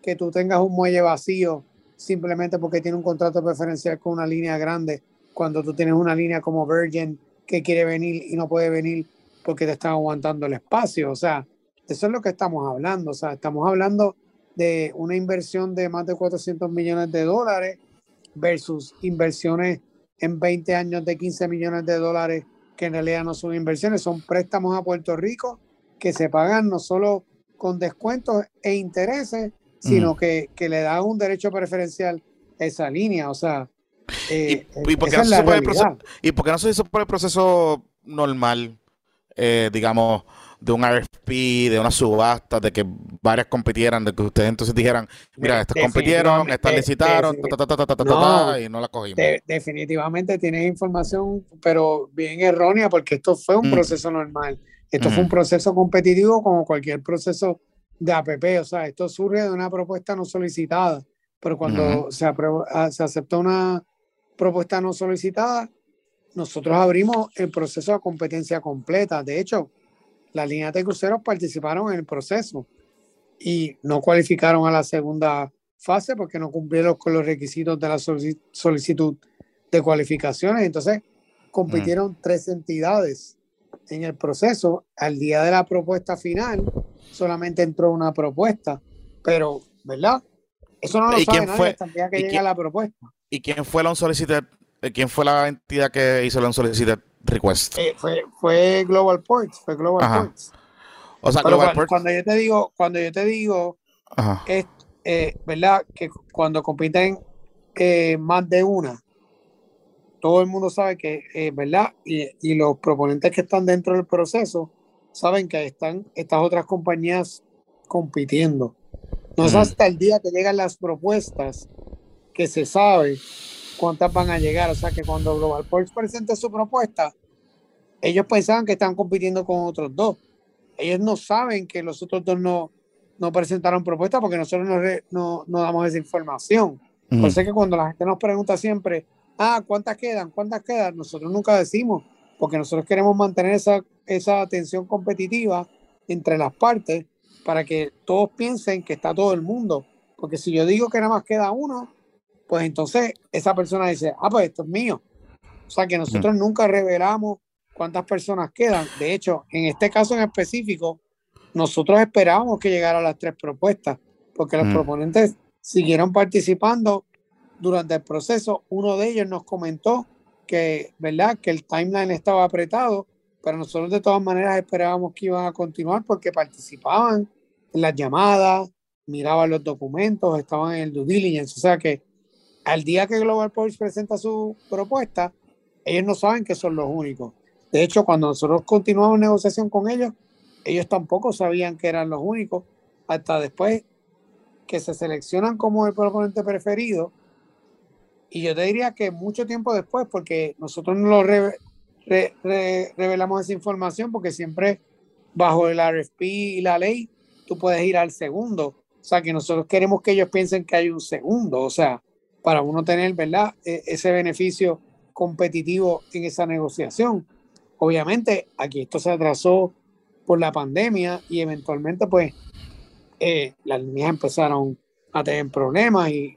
que tú tengas un muelle vacío simplemente porque tiene un contrato preferencial con una línea grande, cuando tú tienes una línea como Virgin que quiere venir y no puede venir porque te están aguantando el espacio. O sea, eso es lo que estamos hablando. O sea, estamos hablando de una inversión de más de 400 millones de dólares versus inversiones en 20 años de 15 millones de dólares que en realidad no son inversiones, son préstamos a Puerto Rico que se pagan no solo con descuentos e intereses, sino mm. que, que, le da un derecho preferencial a esa línea. O sea, ¿Y, y, por qué no se hizo por el proceso normal? Eh, digamos, de un RFP, de una subasta, de que varias compitieran, de que ustedes entonces dijeran, mira, estas compitieron, estas licitaron, y no la cogimos. definitivamente tienes información, pero bien errónea, porque esto fue un mm. proceso normal. Esto fue un proceso competitivo como cualquier proceso de APP, o sea, esto surge de una propuesta no solicitada, pero cuando se, ah, se aceptó una propuesta no solicitada, nosotros abrimos el proceso de competencia completa. De hecho, las líneas de cruceros participaron en el proceso y no cualificaron a la segunda fase porque no cumplieron con los requisitos de la solicitud de cualificaciones. Entonces, compitieron mm. tres entidades en el proceso. Al día de la propuesta final, solamente entró una propuesta, pero, ¿verdad? Eso no lo sabe nadie hasta el día que llega la propuesta. ¿Y quién fue la eh, ¿Quién fue la entidad que hizo la solicited request? Eh, fue, fue, Global Ports, fue Global Ports. O sea, Global Ports. Cuando yo te digo, cuando yo te digo, es, eh, ¿verdad? Que cuando compiten más de una, todo el mundo sabe que, ¿verdad? Y, y, los proponentes que están dentro del proceso saben que están estas otras compañías compitiendo. No es hasta el día que llegan las propuestas que se sabe cuántas van a llegar. O sea que cuando Global Ports presenta su propuesta, ellos pensaban que estaban compitiendo con otros dos. Ellos no saben que los otros dos no, no presentaron propuestas porque nosotros no, no, damos esa información. Por eso que cuando la gente nos pregunta siempre, ah, ¿cuántas quedan? ¿Cuántas quedan? Nosotros nunca decimos, porque nosotros queremos mantener esa, esa tensión competitiva entre las partes para que todos piensen que está todo el mundo. Porque si yo digo que nada más queda uno, pues entonces esa persona dice, ah, pues esto es mío. O sea que nosotros nunca revelamos cuántas personas quedan. De hecho, en este caso en específico, nosotros esperábamos que llegara a las tres propuestas, porque los proponentes siguieron participando durante el proceso. Uno de ellos nos comentó que, ¿verdad? Que el timeline estaba apretado, pero nosotros de todas maneras esperábamos que iban a continuar porque participaban en las llamadas, miraban los documentos, estaban en el due diligence. O sea que al día que Global Points presenta su propuesta, ellos no saben que son los únicos. De hecho, cuando nosotros continuamos negociación con ellos, ellos tampoco sabían que eran los únicos, hasta después que se seleccionan como el proponente preferido. Y yo te diría que mucho tiempo después, porque nosotros no lo revelamos esa información, porque siempre bajo el RFP y la ley, tú puedes ir al segundo. O sea, que nosotros queremos que ellos piensen que hay un segundo. O sea, para uno tener, ¿verdad? E, ese beneficio competitivo en esa negociación. Obviamente, aquí esto se atrasó por la pandemia y eventualmente, pues, eh, las líneas empezaron a tener problemas y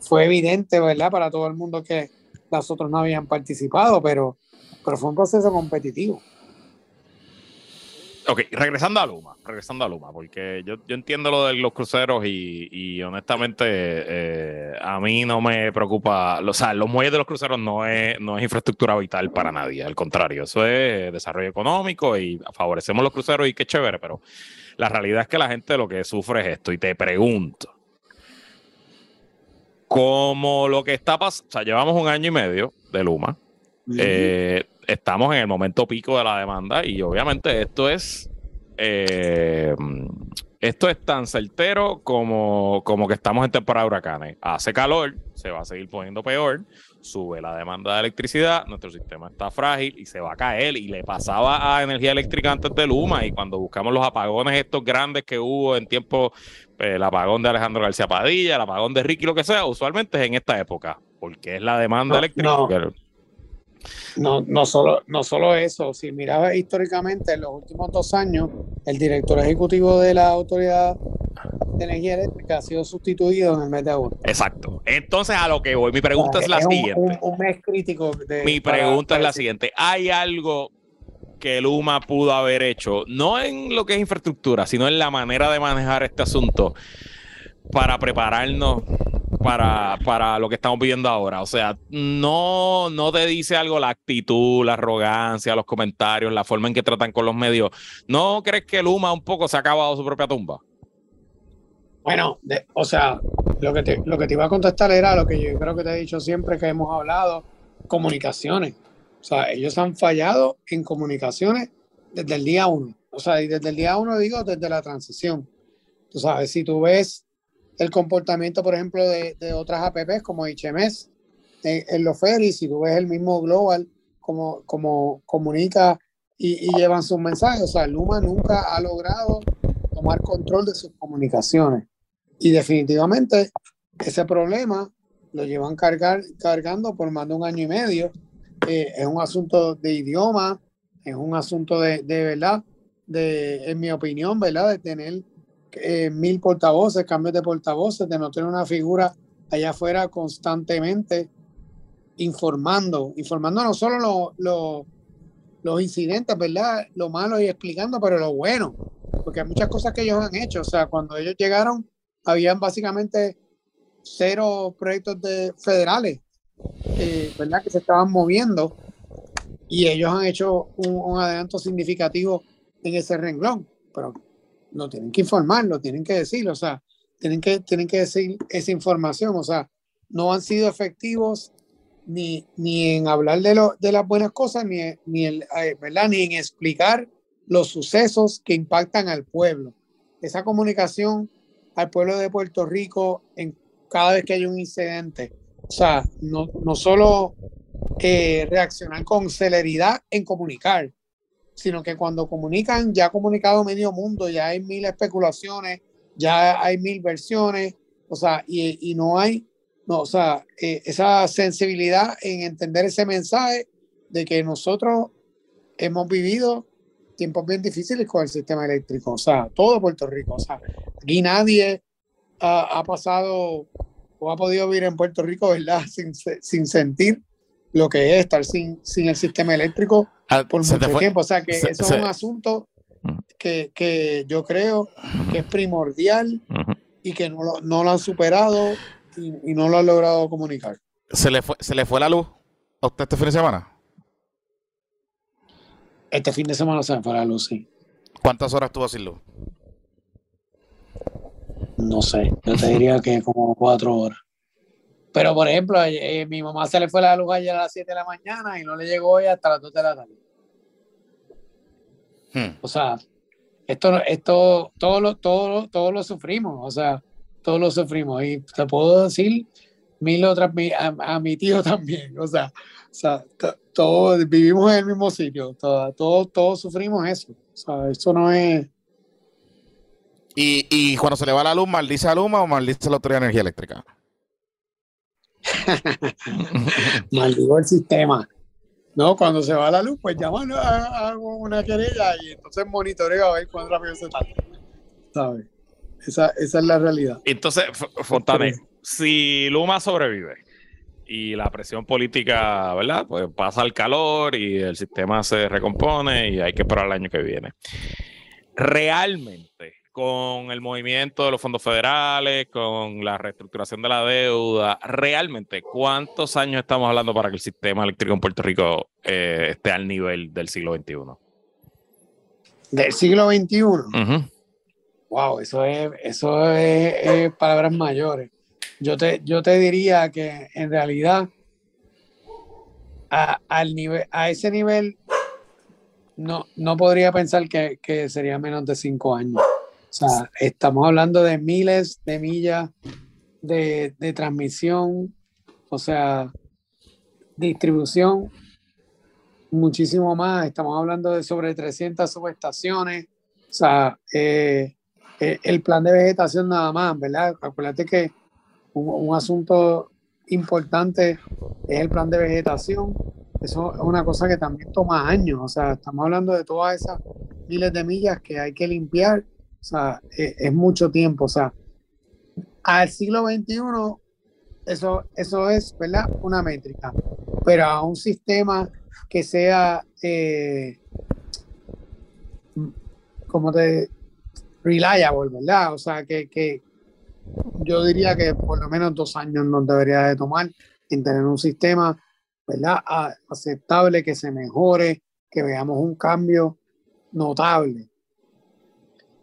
fue evidente, ¿verdad? Para todo el mundo que las otras no habían participado, pero, pero fue un proceso competitivo. Ok, regresando a Luma, regresando a Luma, porque yo, entiendo lo de los cruceros y, honestamente eh, a mí no me preocupa, o sea, los muelles de los cruceros no es, no es infraestructura vital para nadie, al contrario, eso es desarrollo económico y favorecemos los cruceros y qué chévere, pero la realidad es que la gente lo que sufre es esto y te pregunto, como lo que está pasando, o sea, llevamos un año y medio de Luma, eh, estamos en el momento pico de la demanda y obviamente esto es eh, esto es tan certero como, como que estamos en temporada de huracanes. Hace calor, se va a seguir poniendo peor, sube la demanda de electricidad, nuestro sistema está frágil y se va a caer. Y le pasaba a energía eléctrica antes de Luma y cuando buscamos los apagones estos grandes que hubo en tiempo, pues, el apagón de Alejandro García Padilla, el apagón de Ricky, lo que sea, usualmente es en esta época, porque es la demanda eléctrica. No, no, solo, no solo eso, si miraba históricamente en los últimos dos años, el director ejecutivo de la Autoridad de Energía Eléctrica ha sido sustituido en el mes de agosto. Exacto. Entonces, a lo que voy, mi pregunta es la siguiente. Un, mes crítico. mi pregunta es la siguiente. ¿Hay algo que Luma pudo haber hecho, no en lo que es infraestructura, sino en la manera de manejar este asunto para prepararnos para, para lo que estamos viviendo ahora. O sea, no, no te dice algo la actitud, la arrogancia, los comentarios, la forma en que tratan con los medios. ¿No crees que Luma un poco se ha acabado su propia tumba? Bueno, o sea, lo que, te, lo que te iba a contestar era lo que yo creo que te he dicho siempre que hemos hablado, comunicaciones. O sea, ellos han fallado en comunicaciones desde el día uno. O sea, y desde el día uno digo desde la transición. Tú sabes, si tú ves el comportamiento, por ejemplo, de, otras apps como HMS en, en, los ferries, si tú ves el mismo Global, como, como comunica y, y, llevan sus mensajes. O sea, Luma nunca ha logrado tomar control de sus comunicaciones. Y definitivamente ese problema lo llevan cargar, cargando por más de un año y medio. Eh, es un asunto de idioma, es un asunto de, de verdad, de, en mi opinión, ¿verdad? De tener eh, mil portavoces, cambios de portavoces, de no tener una figura allá afuera constantemente informando, informando no solo lo, lo, los incidentes, ¿verdad? Lo malo y explicando, pero lo bueno, porque hay muchas cosas que ellos han hecho. O sea, cuando ellos llegaron, habían básicamente cero proyectos de, federales, eh, ¿verdad? Que se estaban moviendo y ellos han hecho un, un, adelanto significativo en ese renglón, pero lo tienen que informar, lo tienen que decir, o sea, tienen que, tienen que decir esa información, o sea, no han sido efectivos ni, ni en hablar de, lo, de las buenas cosas, ni, ni, eh, ¿verdad? ni en explicar los sucesos que impactan al pueblo. Esa comunicación al pueblo de Puerto Rico en cada vez que hay un incidente. O sea, no, no solo eh, reaccionar con celeridad en comunicar, sino que cuando comunican, ya ha comunicado medio mundo, ya hay mil especulaciones, ya hay mil versiones, o sea, y, y no hay, no, o sea, eh, esa sensibilidad en entender ese mensaje de que nosotros hemos vivido tiempos bien difíciles con el sistema eléctrico, o sea, todo Puerto Rico, o sea, aquí nadie ha, ha pasado o ha podido vivir en Puerto Rico, ¿verdad? Sin, sin sentir lo que es estar sin, sin el sistema eléctrico Ah, por mucho tiempo. O sea, que se- eso se- es un asunto que, que yo creo que es primordial y que no lo, no lo han superado y, y no lo han logrado comunicar. ¿Se le, fue, ¿Se le fue la luz a usted este fin de semana? Este fin de semana se me fue la luz, sí. ¿Cuántas horas estuvo sin luz? No sé, yo te diría que como cuatro horas. Pero, por ejemplo, eh, mi mamá se le fue la luz ayer a las 7 de la mañana y no le llegó hoy hasta las 2 de la tarde. Hmm. O sea, esto, esto, todo lo, todo, lo- todo lo sufrimos, o sea, todos lo sufrimos. Y te puedo decir mil otras, a, a mi tío también, o sea, o sea todos vivimos en el mismo sitio, todos, todos, todos sufrimos eso. O sea, eso no es, Y, y cuando se le va la luz, ¿maldice a Luma o maldice a la Autoridad de Energía Eléctrica? maldigo el sistema. No, cuando se va la luz, pues llaman a, a una querella y entonces monitoreo a ver cuán rápido se tarda. ¿Sabes? Esa, esa es la realidad. Entonces, Fontane, si Luma sobrevive y la presión política, ¿verdad? Pues pasa el calor y el sistema se recompone y hay que esperar el año que viene. Realmente, con el movimiento de los fondos federales, con la reestructuración de la deuda, realmente, ¿cuántos años estamos hablando para que el sistema eléctrico en Puerto Rico eh, esté al nivel del siglo XXI? Del siglo XXI. Wow, eso es, eso es, es palabras mayores. Yo te, yo te diría que en realidad a, al nivel, a ese nivel no, no podría pensar que, que sería menos de cinco años. O sea, estamos hablando de miles de millas de, de transmisión, o sea, distribución, muchísimo más. Estamos hablando de sobre 300 subestaciones. O sea, eh, eh, el plan de vegetación nada más, ¿verdad? Acuérdate que un, un asunto importante es el plan de vegetación. Eso es una cosa que también toma años. O sea, estamos hablando de todas esas miles de millas que hay que limpiar. O sea, eh, es mucho tiempo. O sea, al siglo XXI, eso, eso es, ¿verdad? Una métrica. Pero a un sistema que sea, eh, como te, reliable, ¿verdad? O sea, que, que yo diría que por lo menos dos años nos debería de tomar en tener un sistema, ¿verdad? Aceptable, que se mejore, que veamos un cambio notable.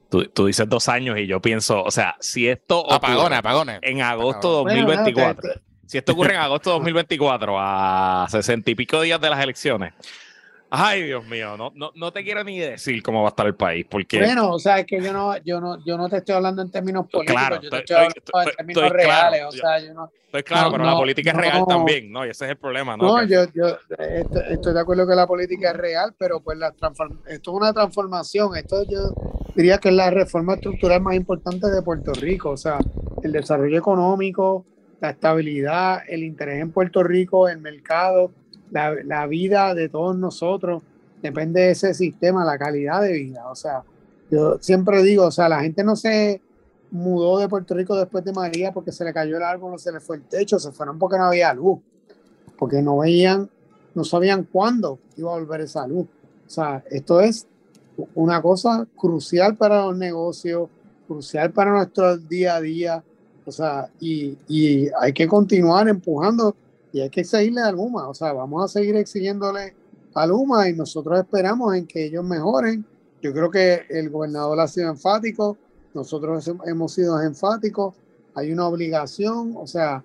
Tú, tú dices dos años y yo pienso, o sea, si esto ocurre Apagones, apagones. en agosto Bueno, no, 2024, te- te- si esto ocurre en agosto 2024, a sesenta y pico días de las elecciones, Ay, Dios mío, no, no, no te quiero ni decir cómo va a estar el país, porque... Bueno, o sea, es que yo no, yo no, yo no te estoy hablando en términos políticos, Claro, yo te estoy- estoy hablando estoy- en términos estoy reales, claro, o sea, yo no, Estoy claro, No, pero la no, política es no. real también, ¿no? Y ese es el problema, ¿no? no, Que- yo, yo estoy, estoy de acuerdo que la política es real, pero pues la transform- esto es una transformación, esto yo diría que es la reforma estructural más importante de Puerto Rico, o sea, el desarrollo económico, la estabilidad, el interés en Puerto Rico, el mercado, la, la vida de todos nosotros, depende de ese sistema, la calidad de vida, o sea, yo siempre digo, o sea, la gente no se mudó de Puerto Rico después de María porque se le cayó el árbol o se le fue el techo, se fueron porque no había luz, porque no veían, no sabían cuándo iba a volver esa luz. O sea, esto es una cosa crucial para los negocios, crucial para nuestro día a día, o sea, y, y hay que continuar empujando y hay que seguirle a Luma, o sea, vamos a seguir exigiéndole a Luma y nosotros esperamos en que ellos mejoren. Yo creo que el gobernador ha sido enfático, nosotros hemos sido enfáticos, hay una obligación, o sea,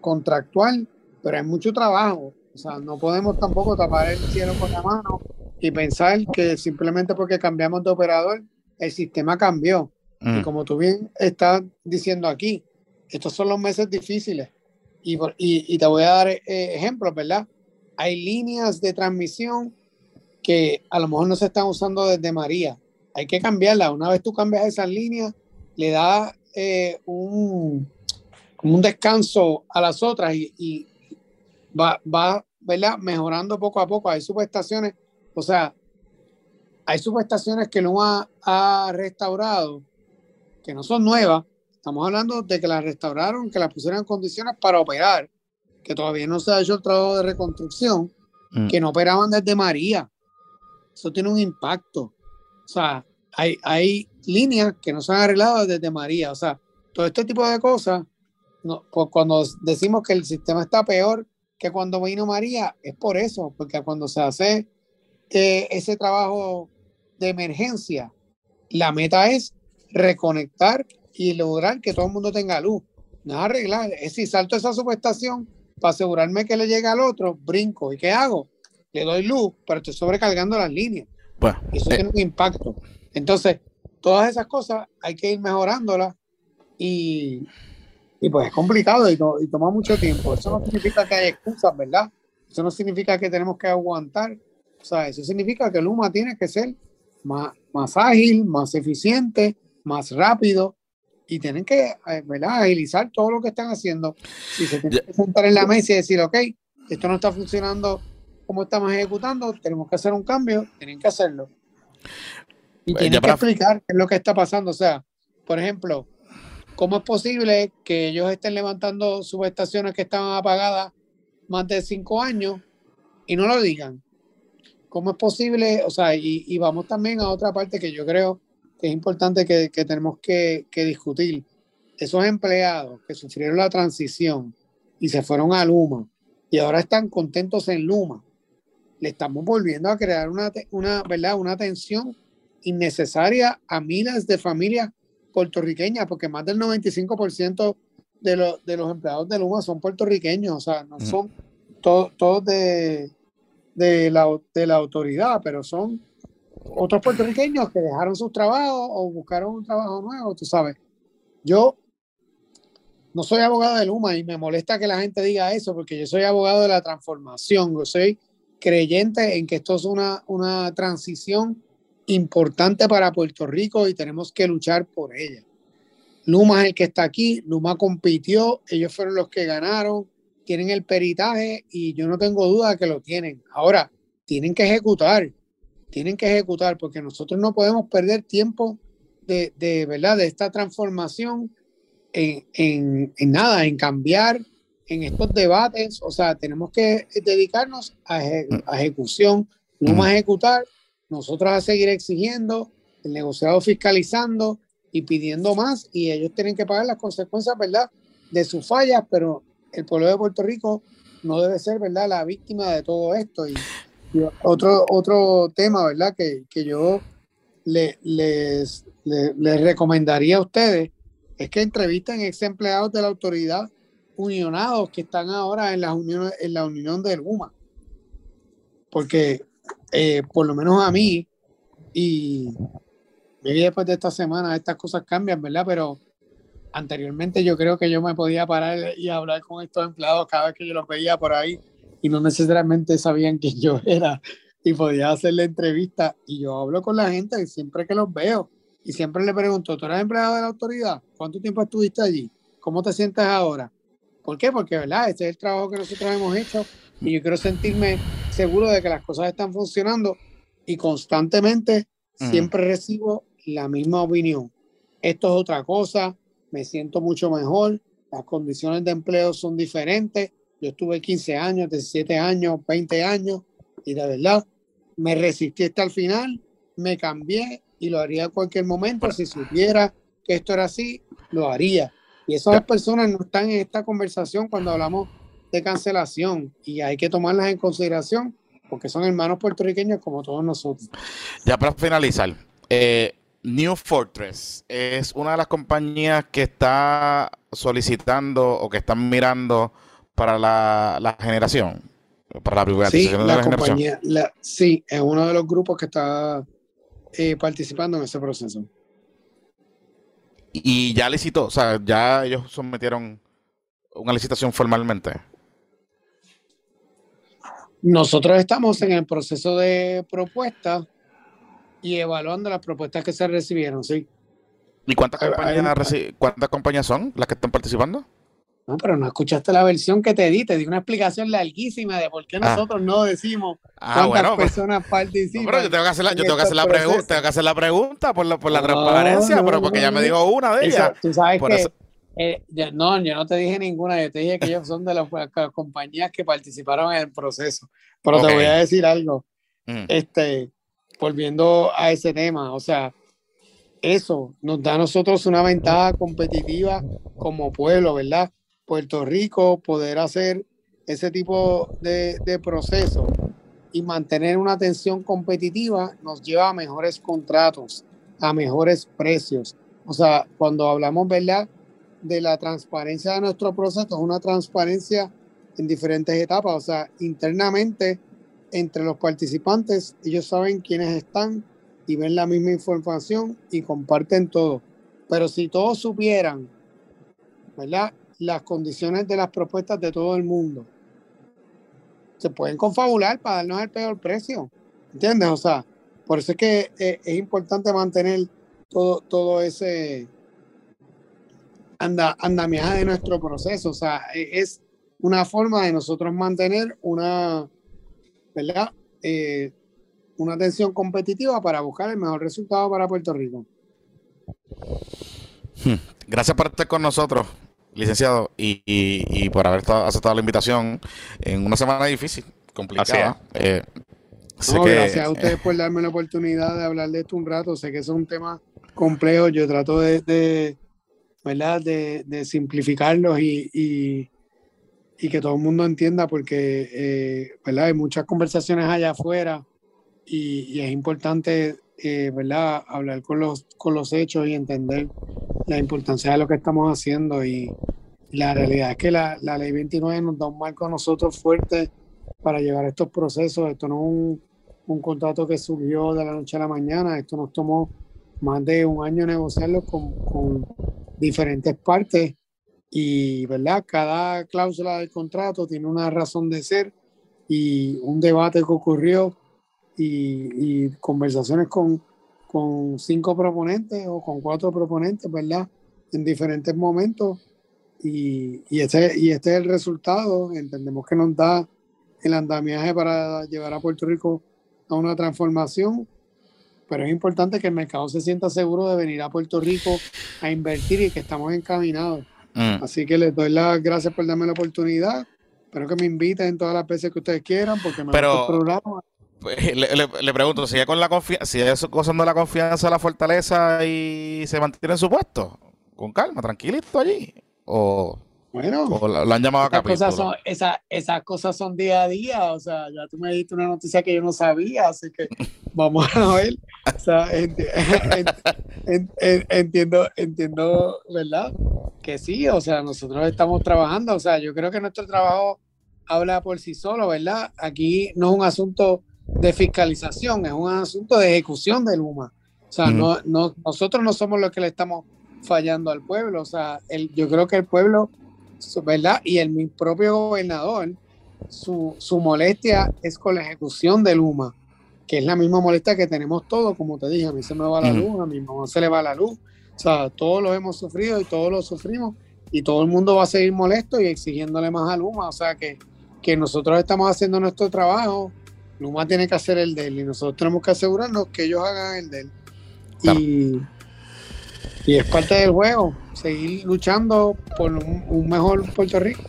contractual, pero hay mucho trabajo. O sea, no podemos tampoco tapar el cielo con la mano y pensar que simplemente porque cambiamos de operador, el sistema cambió. Y Mm. como tú bien estás diciendo aquí, estos son los meses difíciles. Y, y, y te voy a dar eh, ejemplos, ¿verdad? Hay líneas de transmisión que a lo mejor no se están usando desde María. Hay que cambiarlas. Una vez tú cambias esas líneas, le da eh, un, un descanso a las otras y, y va, va ¿verdad? mejorando poco a poco. Hay subestaciones, o sea, hay subestaciones que no ha, ha restaurado, que no son nuevas. Estamos hablando de que las restauraron, que las pusieron en condiciones para operar, que todavía no se ha hecho el trabajo de reconstrucción, Mm. que no operaban desde María. Eso tiene un impacto. O sea, hay, hay líneas que no se han arreglado desde María. O sea, todo este tipo de cosas, no, pues cuando decimos que el sistema está peor que cuando vino María, es por eso, porque cuando se hace eh, ese trabajo de emergencia, la meta es reconectar y lograr que todo el mundo tenga luz. No es arreglar, es si salto esa subestación para asegurarme que le llega al otro, brinco. ¿Y qué hago? Le doy luz, pero estoy sobrecargando las líneas. Bueno, Eso eh, tiene un impacto. Entonces, todas esas cosas hay que ir mejorándolas y, y pues es complicado y, to- y toma mucho tiempo. Eso no significa que hay excusas, ¿verdad? Eso no significa que tenemos que aguantar. O sea, eso significa que Luma tiene que ser más, más ágil, más eficiente, más rápido y tienen que eh, ¿verdad? agilizar todo lo que están haciendo. Si se tienen que sentar en la mesa y decir, ok, esto no está funcionando como estamos ejecutando, tenemos que hacer un cambio, tienen que hacerlo. Y tienen que explicar qué es lo que está pasando. O sea, por ejemplo, ¿cómo es posible que ellos estén levantando subestaciones que estaban apagadas más de cinco años y no lo digan? ¿Cómo es posible? O sea, y, y vamos también a otra parte que yo creo que es importante que, que tenemos que, que discutir. Esos empleados que sufrieron la transición y se fueron a Luma y ahora están contentos en Luma, le estamos volviendo a crear una, una, ¿verdad? una tensión innecesaria a miles de familias puertorriqueñas, porque más del 95% de, los de los empleados de Luma son puertorriqueños, o sea, no son to- todos de, de, la, de la autoridad, pero son otros puertorriqueños que dejaron sus trabajos o buscaron un trabajo nuevo, tú sabes. Yo no soy abogado de Luma y me molesta que la gente diga eso porque yo soy abogado de la transformación, yo soy creyente en que esto es una, una transición importante para Puerto Rico y tenemos que luchar por ella. Luma es el que está aquí, Luma compitió, ellos fueron los que ganaron, tienen el peritaje y yo no tengo duda que lo tienen. Ahora, tienen que ejecutar, tienen que ejecutar porque nosotros no podemos perder tiempo de, de verdad, de esta transformación en, en, en nada, en cambiar en estos debates, o sea, tenemos que dedicarnos a, eje- a ejecución, no más ejecutar, nosotros a seguir exigiendo, el negociado fiscalizando y pidiendo más, y ellos tienen que pagar las consecuencias, ¿verdad?, de sus fallas, pero el pueblo de Puerto Rico no debe ser, ¿verdad?, la víctima de todo esto. Y, y otro, otro tema, ¿verdad?, que, que yo le- les, le- les recomendaría a ustedes es que entrevisten ex empleados de la autoridad unionados que están ahora en la unión, en la unión de Luma. porque eh, por lo menos a mí, y después de esta semana estas cosas cambian, ¿verdad? Pero anteriormente yo creo que yo me podía parar y hablar con estos empleados cada vez que yo los veía por ahí y no necesariamente sabían quién yo era y podía hacerle entrevista y yo hablo con la gente siempre que los veo y siempre le pregunto, ¿tú eres empleado de la autoridad? ¿Cuánto tiempo estuviste allí? ¿Cómo te sientes ahora? ¿Por qué? Porque, ¿verdad? Este es el trabajo que nosotros hemos hecho y yo quiero sentirme seguro de que las cosas están funcionando y constantemente siempre recibo la misma opinión. Esto es otra cosa, me siento mucho mejor, las condiciones de empleo son diferentes. Yo estuve 15 años, 17 años, 20 años y de verdad me resistí hasta el final, me cambié y lo haría en cualquier momento. Si supiera que esto era así, lo haría. Y esas personas no están en esta conversación cuando hablamos de cancelación y hay que tomarlas en consideración porque son hermanos puertorriqueños como todos nosotros. Ya para finalizar, eh, New Fortress es una de las compañías que está solicitando o que están mirando para la, generación, para la privatización sí, la, compañía, sí, es uno de los grupos que está eh, participando en ese proceso. Y ya licitó, o sea, ya ellos sometieron una licitación formalmente. Nosotros estamos en el proceso de propuesta y evaluando las propuestas que se recibieron, sí. ¿Y cuántas compañías, cuántas compañías son las que están participando? No, pero no escuchaste la versión que te di, te di una explicación larguísima de por qué ah. nosotros no decimos ah, cuántas pues, personas participan. pero yo tengo que hacer la, yo tengo que hacer la pregunta, tengo que hacer la pregunta por la, por la transparencia, pero porque ya me dijo una de ellas. Tú sabes que eh, no, yo no te dije ninguna, yo te dije que ellos son de las, compañías que participaron en el proceso. Pero te voy a decir algo. Mm. Este, volviendo a ese tema, o sea, eso nos da a nosotros una ventaja competitiva como pueblo, ¿verdad? Puerto Rico, poder hacer ese tipo de, de proceso y mantener una atención competitiva nos lleva a mejores contratos, a mejores precios. O sea, cuando hablamos, ¿verdad? De la transparencia de nuestro proceso, es una transparencia en diferentes etapas, o sea, internamente entre los participantes, ellos saben quiénes están y ven la misma información y comparten todo. Pero si todos supieran, ¿verdad? Las condiciones de las propuestas de todo el mundo, se pueden confabular para darnos el peor precio. ¿Entiendes? O sea, por eso es que eh, es, importante mantener todo, todo ese anda, andamiaje de nuestro proceso. O sea, e, es una forma de nosotros mantener una, ¿verdad? Eh, una atención competitiva para buscar el mejor resultado para Puerto Rico. Hmm. Gracias por estar con nosotros, licenciado, y, por haber aceptado la invitación en una semana difícil, complicada. Eh, gracias a ustedes por darme la oportunidad de hablar de esto un rato. Sé que es un tema complejo. Yo trato de, ¿verdad? de, simplificarlos y, y que todo el mundo entienda porque eh, ¿verdad? hay muchas conversaciones allá afuera y, es importante eh, ¿verdad? hablar con los, con los hechos y entender la importancia de lo que estamos haciendo y la realidad es que la, la ley 29 nos da un marco a nosotros fuerte para llevar estos procesos. Esto no es un, un contrato que surgió de la noche a la mañana, esto nos tomó más de un año negociarlo con, con diferentes partes y, ¿verdad? Cada cláusula del contrato tiene una razón de ser y un debate que ocurrió y, conversaciones con, con cinco proponentes o con cuatro proponentes, ¿verdad? En diferentes momentos. Y, y, este, y este es el resultado. Entendemos que nos da el andamiaje para llevar a Puerto Rico a una transformación, pero es importante que el mercado se sienta seguro de venir a Puerto Rico a invertir y que estamos encaminados. Mm. Así que les doy las gracias por darme la oportunidad. Espero que me inviten todas las veces que ustedes quieran, porque me Pero, gusta el programa. Pues, le, pregunto, ¿sigue con la confianza, sigue gozando la confianza, la fortaleza y se mantiene en su puesto? Con calma, tranquilito allí. O bueno, lo, han llamado a cosas son, esas cosas son día a día, o sea, ya tú me diste una noticia que yo no sabía, así que vamos a ver. O sea, entiendo, entiendo, ¿verdad? Que sí, o sea, nosotros estamos trabajando, o sea, yo creo que nuestro trabajo habla por sí solo, ¿verdad? Aquí no es un asunto de fiscalización, es un asunto de ejecución de Luma. O sea, no, no, nosotros no somos los que le estamos fallando al pueblo. O sea, el, yo creo que el pueblo, ¿verdad? Y el mi propio gobernador, su, su molestia es con la ejecución de Luma, que es la misma molestia que tenemos todos, como te dije, a mí se me va la luz, a mi mamá se le va la luz. O sea, todos lo hemos sufrido y todos lo sufrimos y todo el mundo va a seguir molesto y exigiéndole más a Luma. O sea, que, que nosotros estamos haciendo nuestro trabajo, Luma tiene que hacer el de él y nosotros tenemos que asegurarnos que ellos hagan el de él. Y, y, es parte del juego, seguir luchando por un, un mejor Puerto Rico.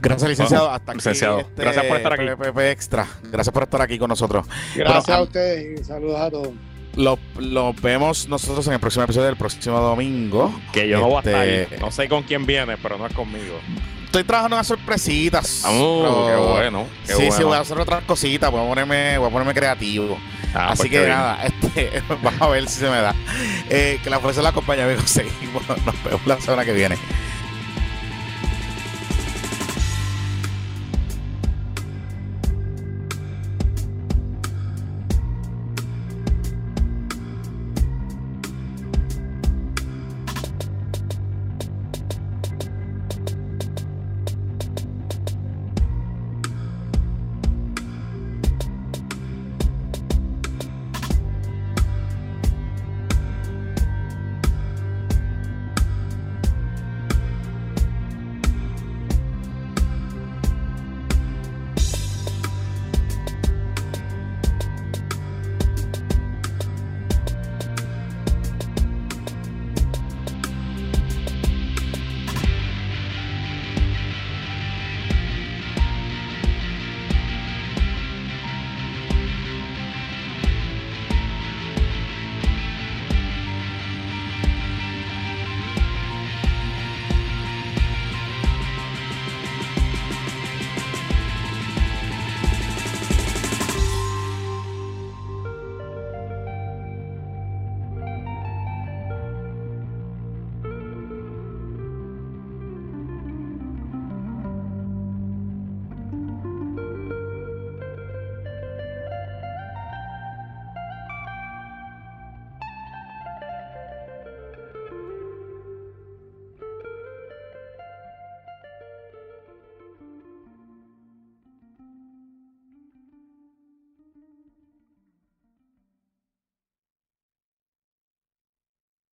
Gracias, licenciado. Hasta aquí, licenciado. este Gracias por estar aquí. PPP Extra. Gracias por estar aquí con nosotros. Gracias Bueno, a ustedes y saludos a todos. Lo, lo vemos nosotros en el próximo episodio del próximo domingo. Que yo no voy a estar Este, ahí. No sé con quién viene, pero no es conmigo. Estoy trabajando unas sorpresitas. Oh, qué bueno. Qué sí, sí, voy a hacer otras cositas. Voy a ponerme, voy a ponerme creativo. Ah, Así pues que bien. nada, este, vamos a ver si se me da. Eh, que la fuerza la acompañe, amigos. Seguimos. Nos vemos la semana que viene.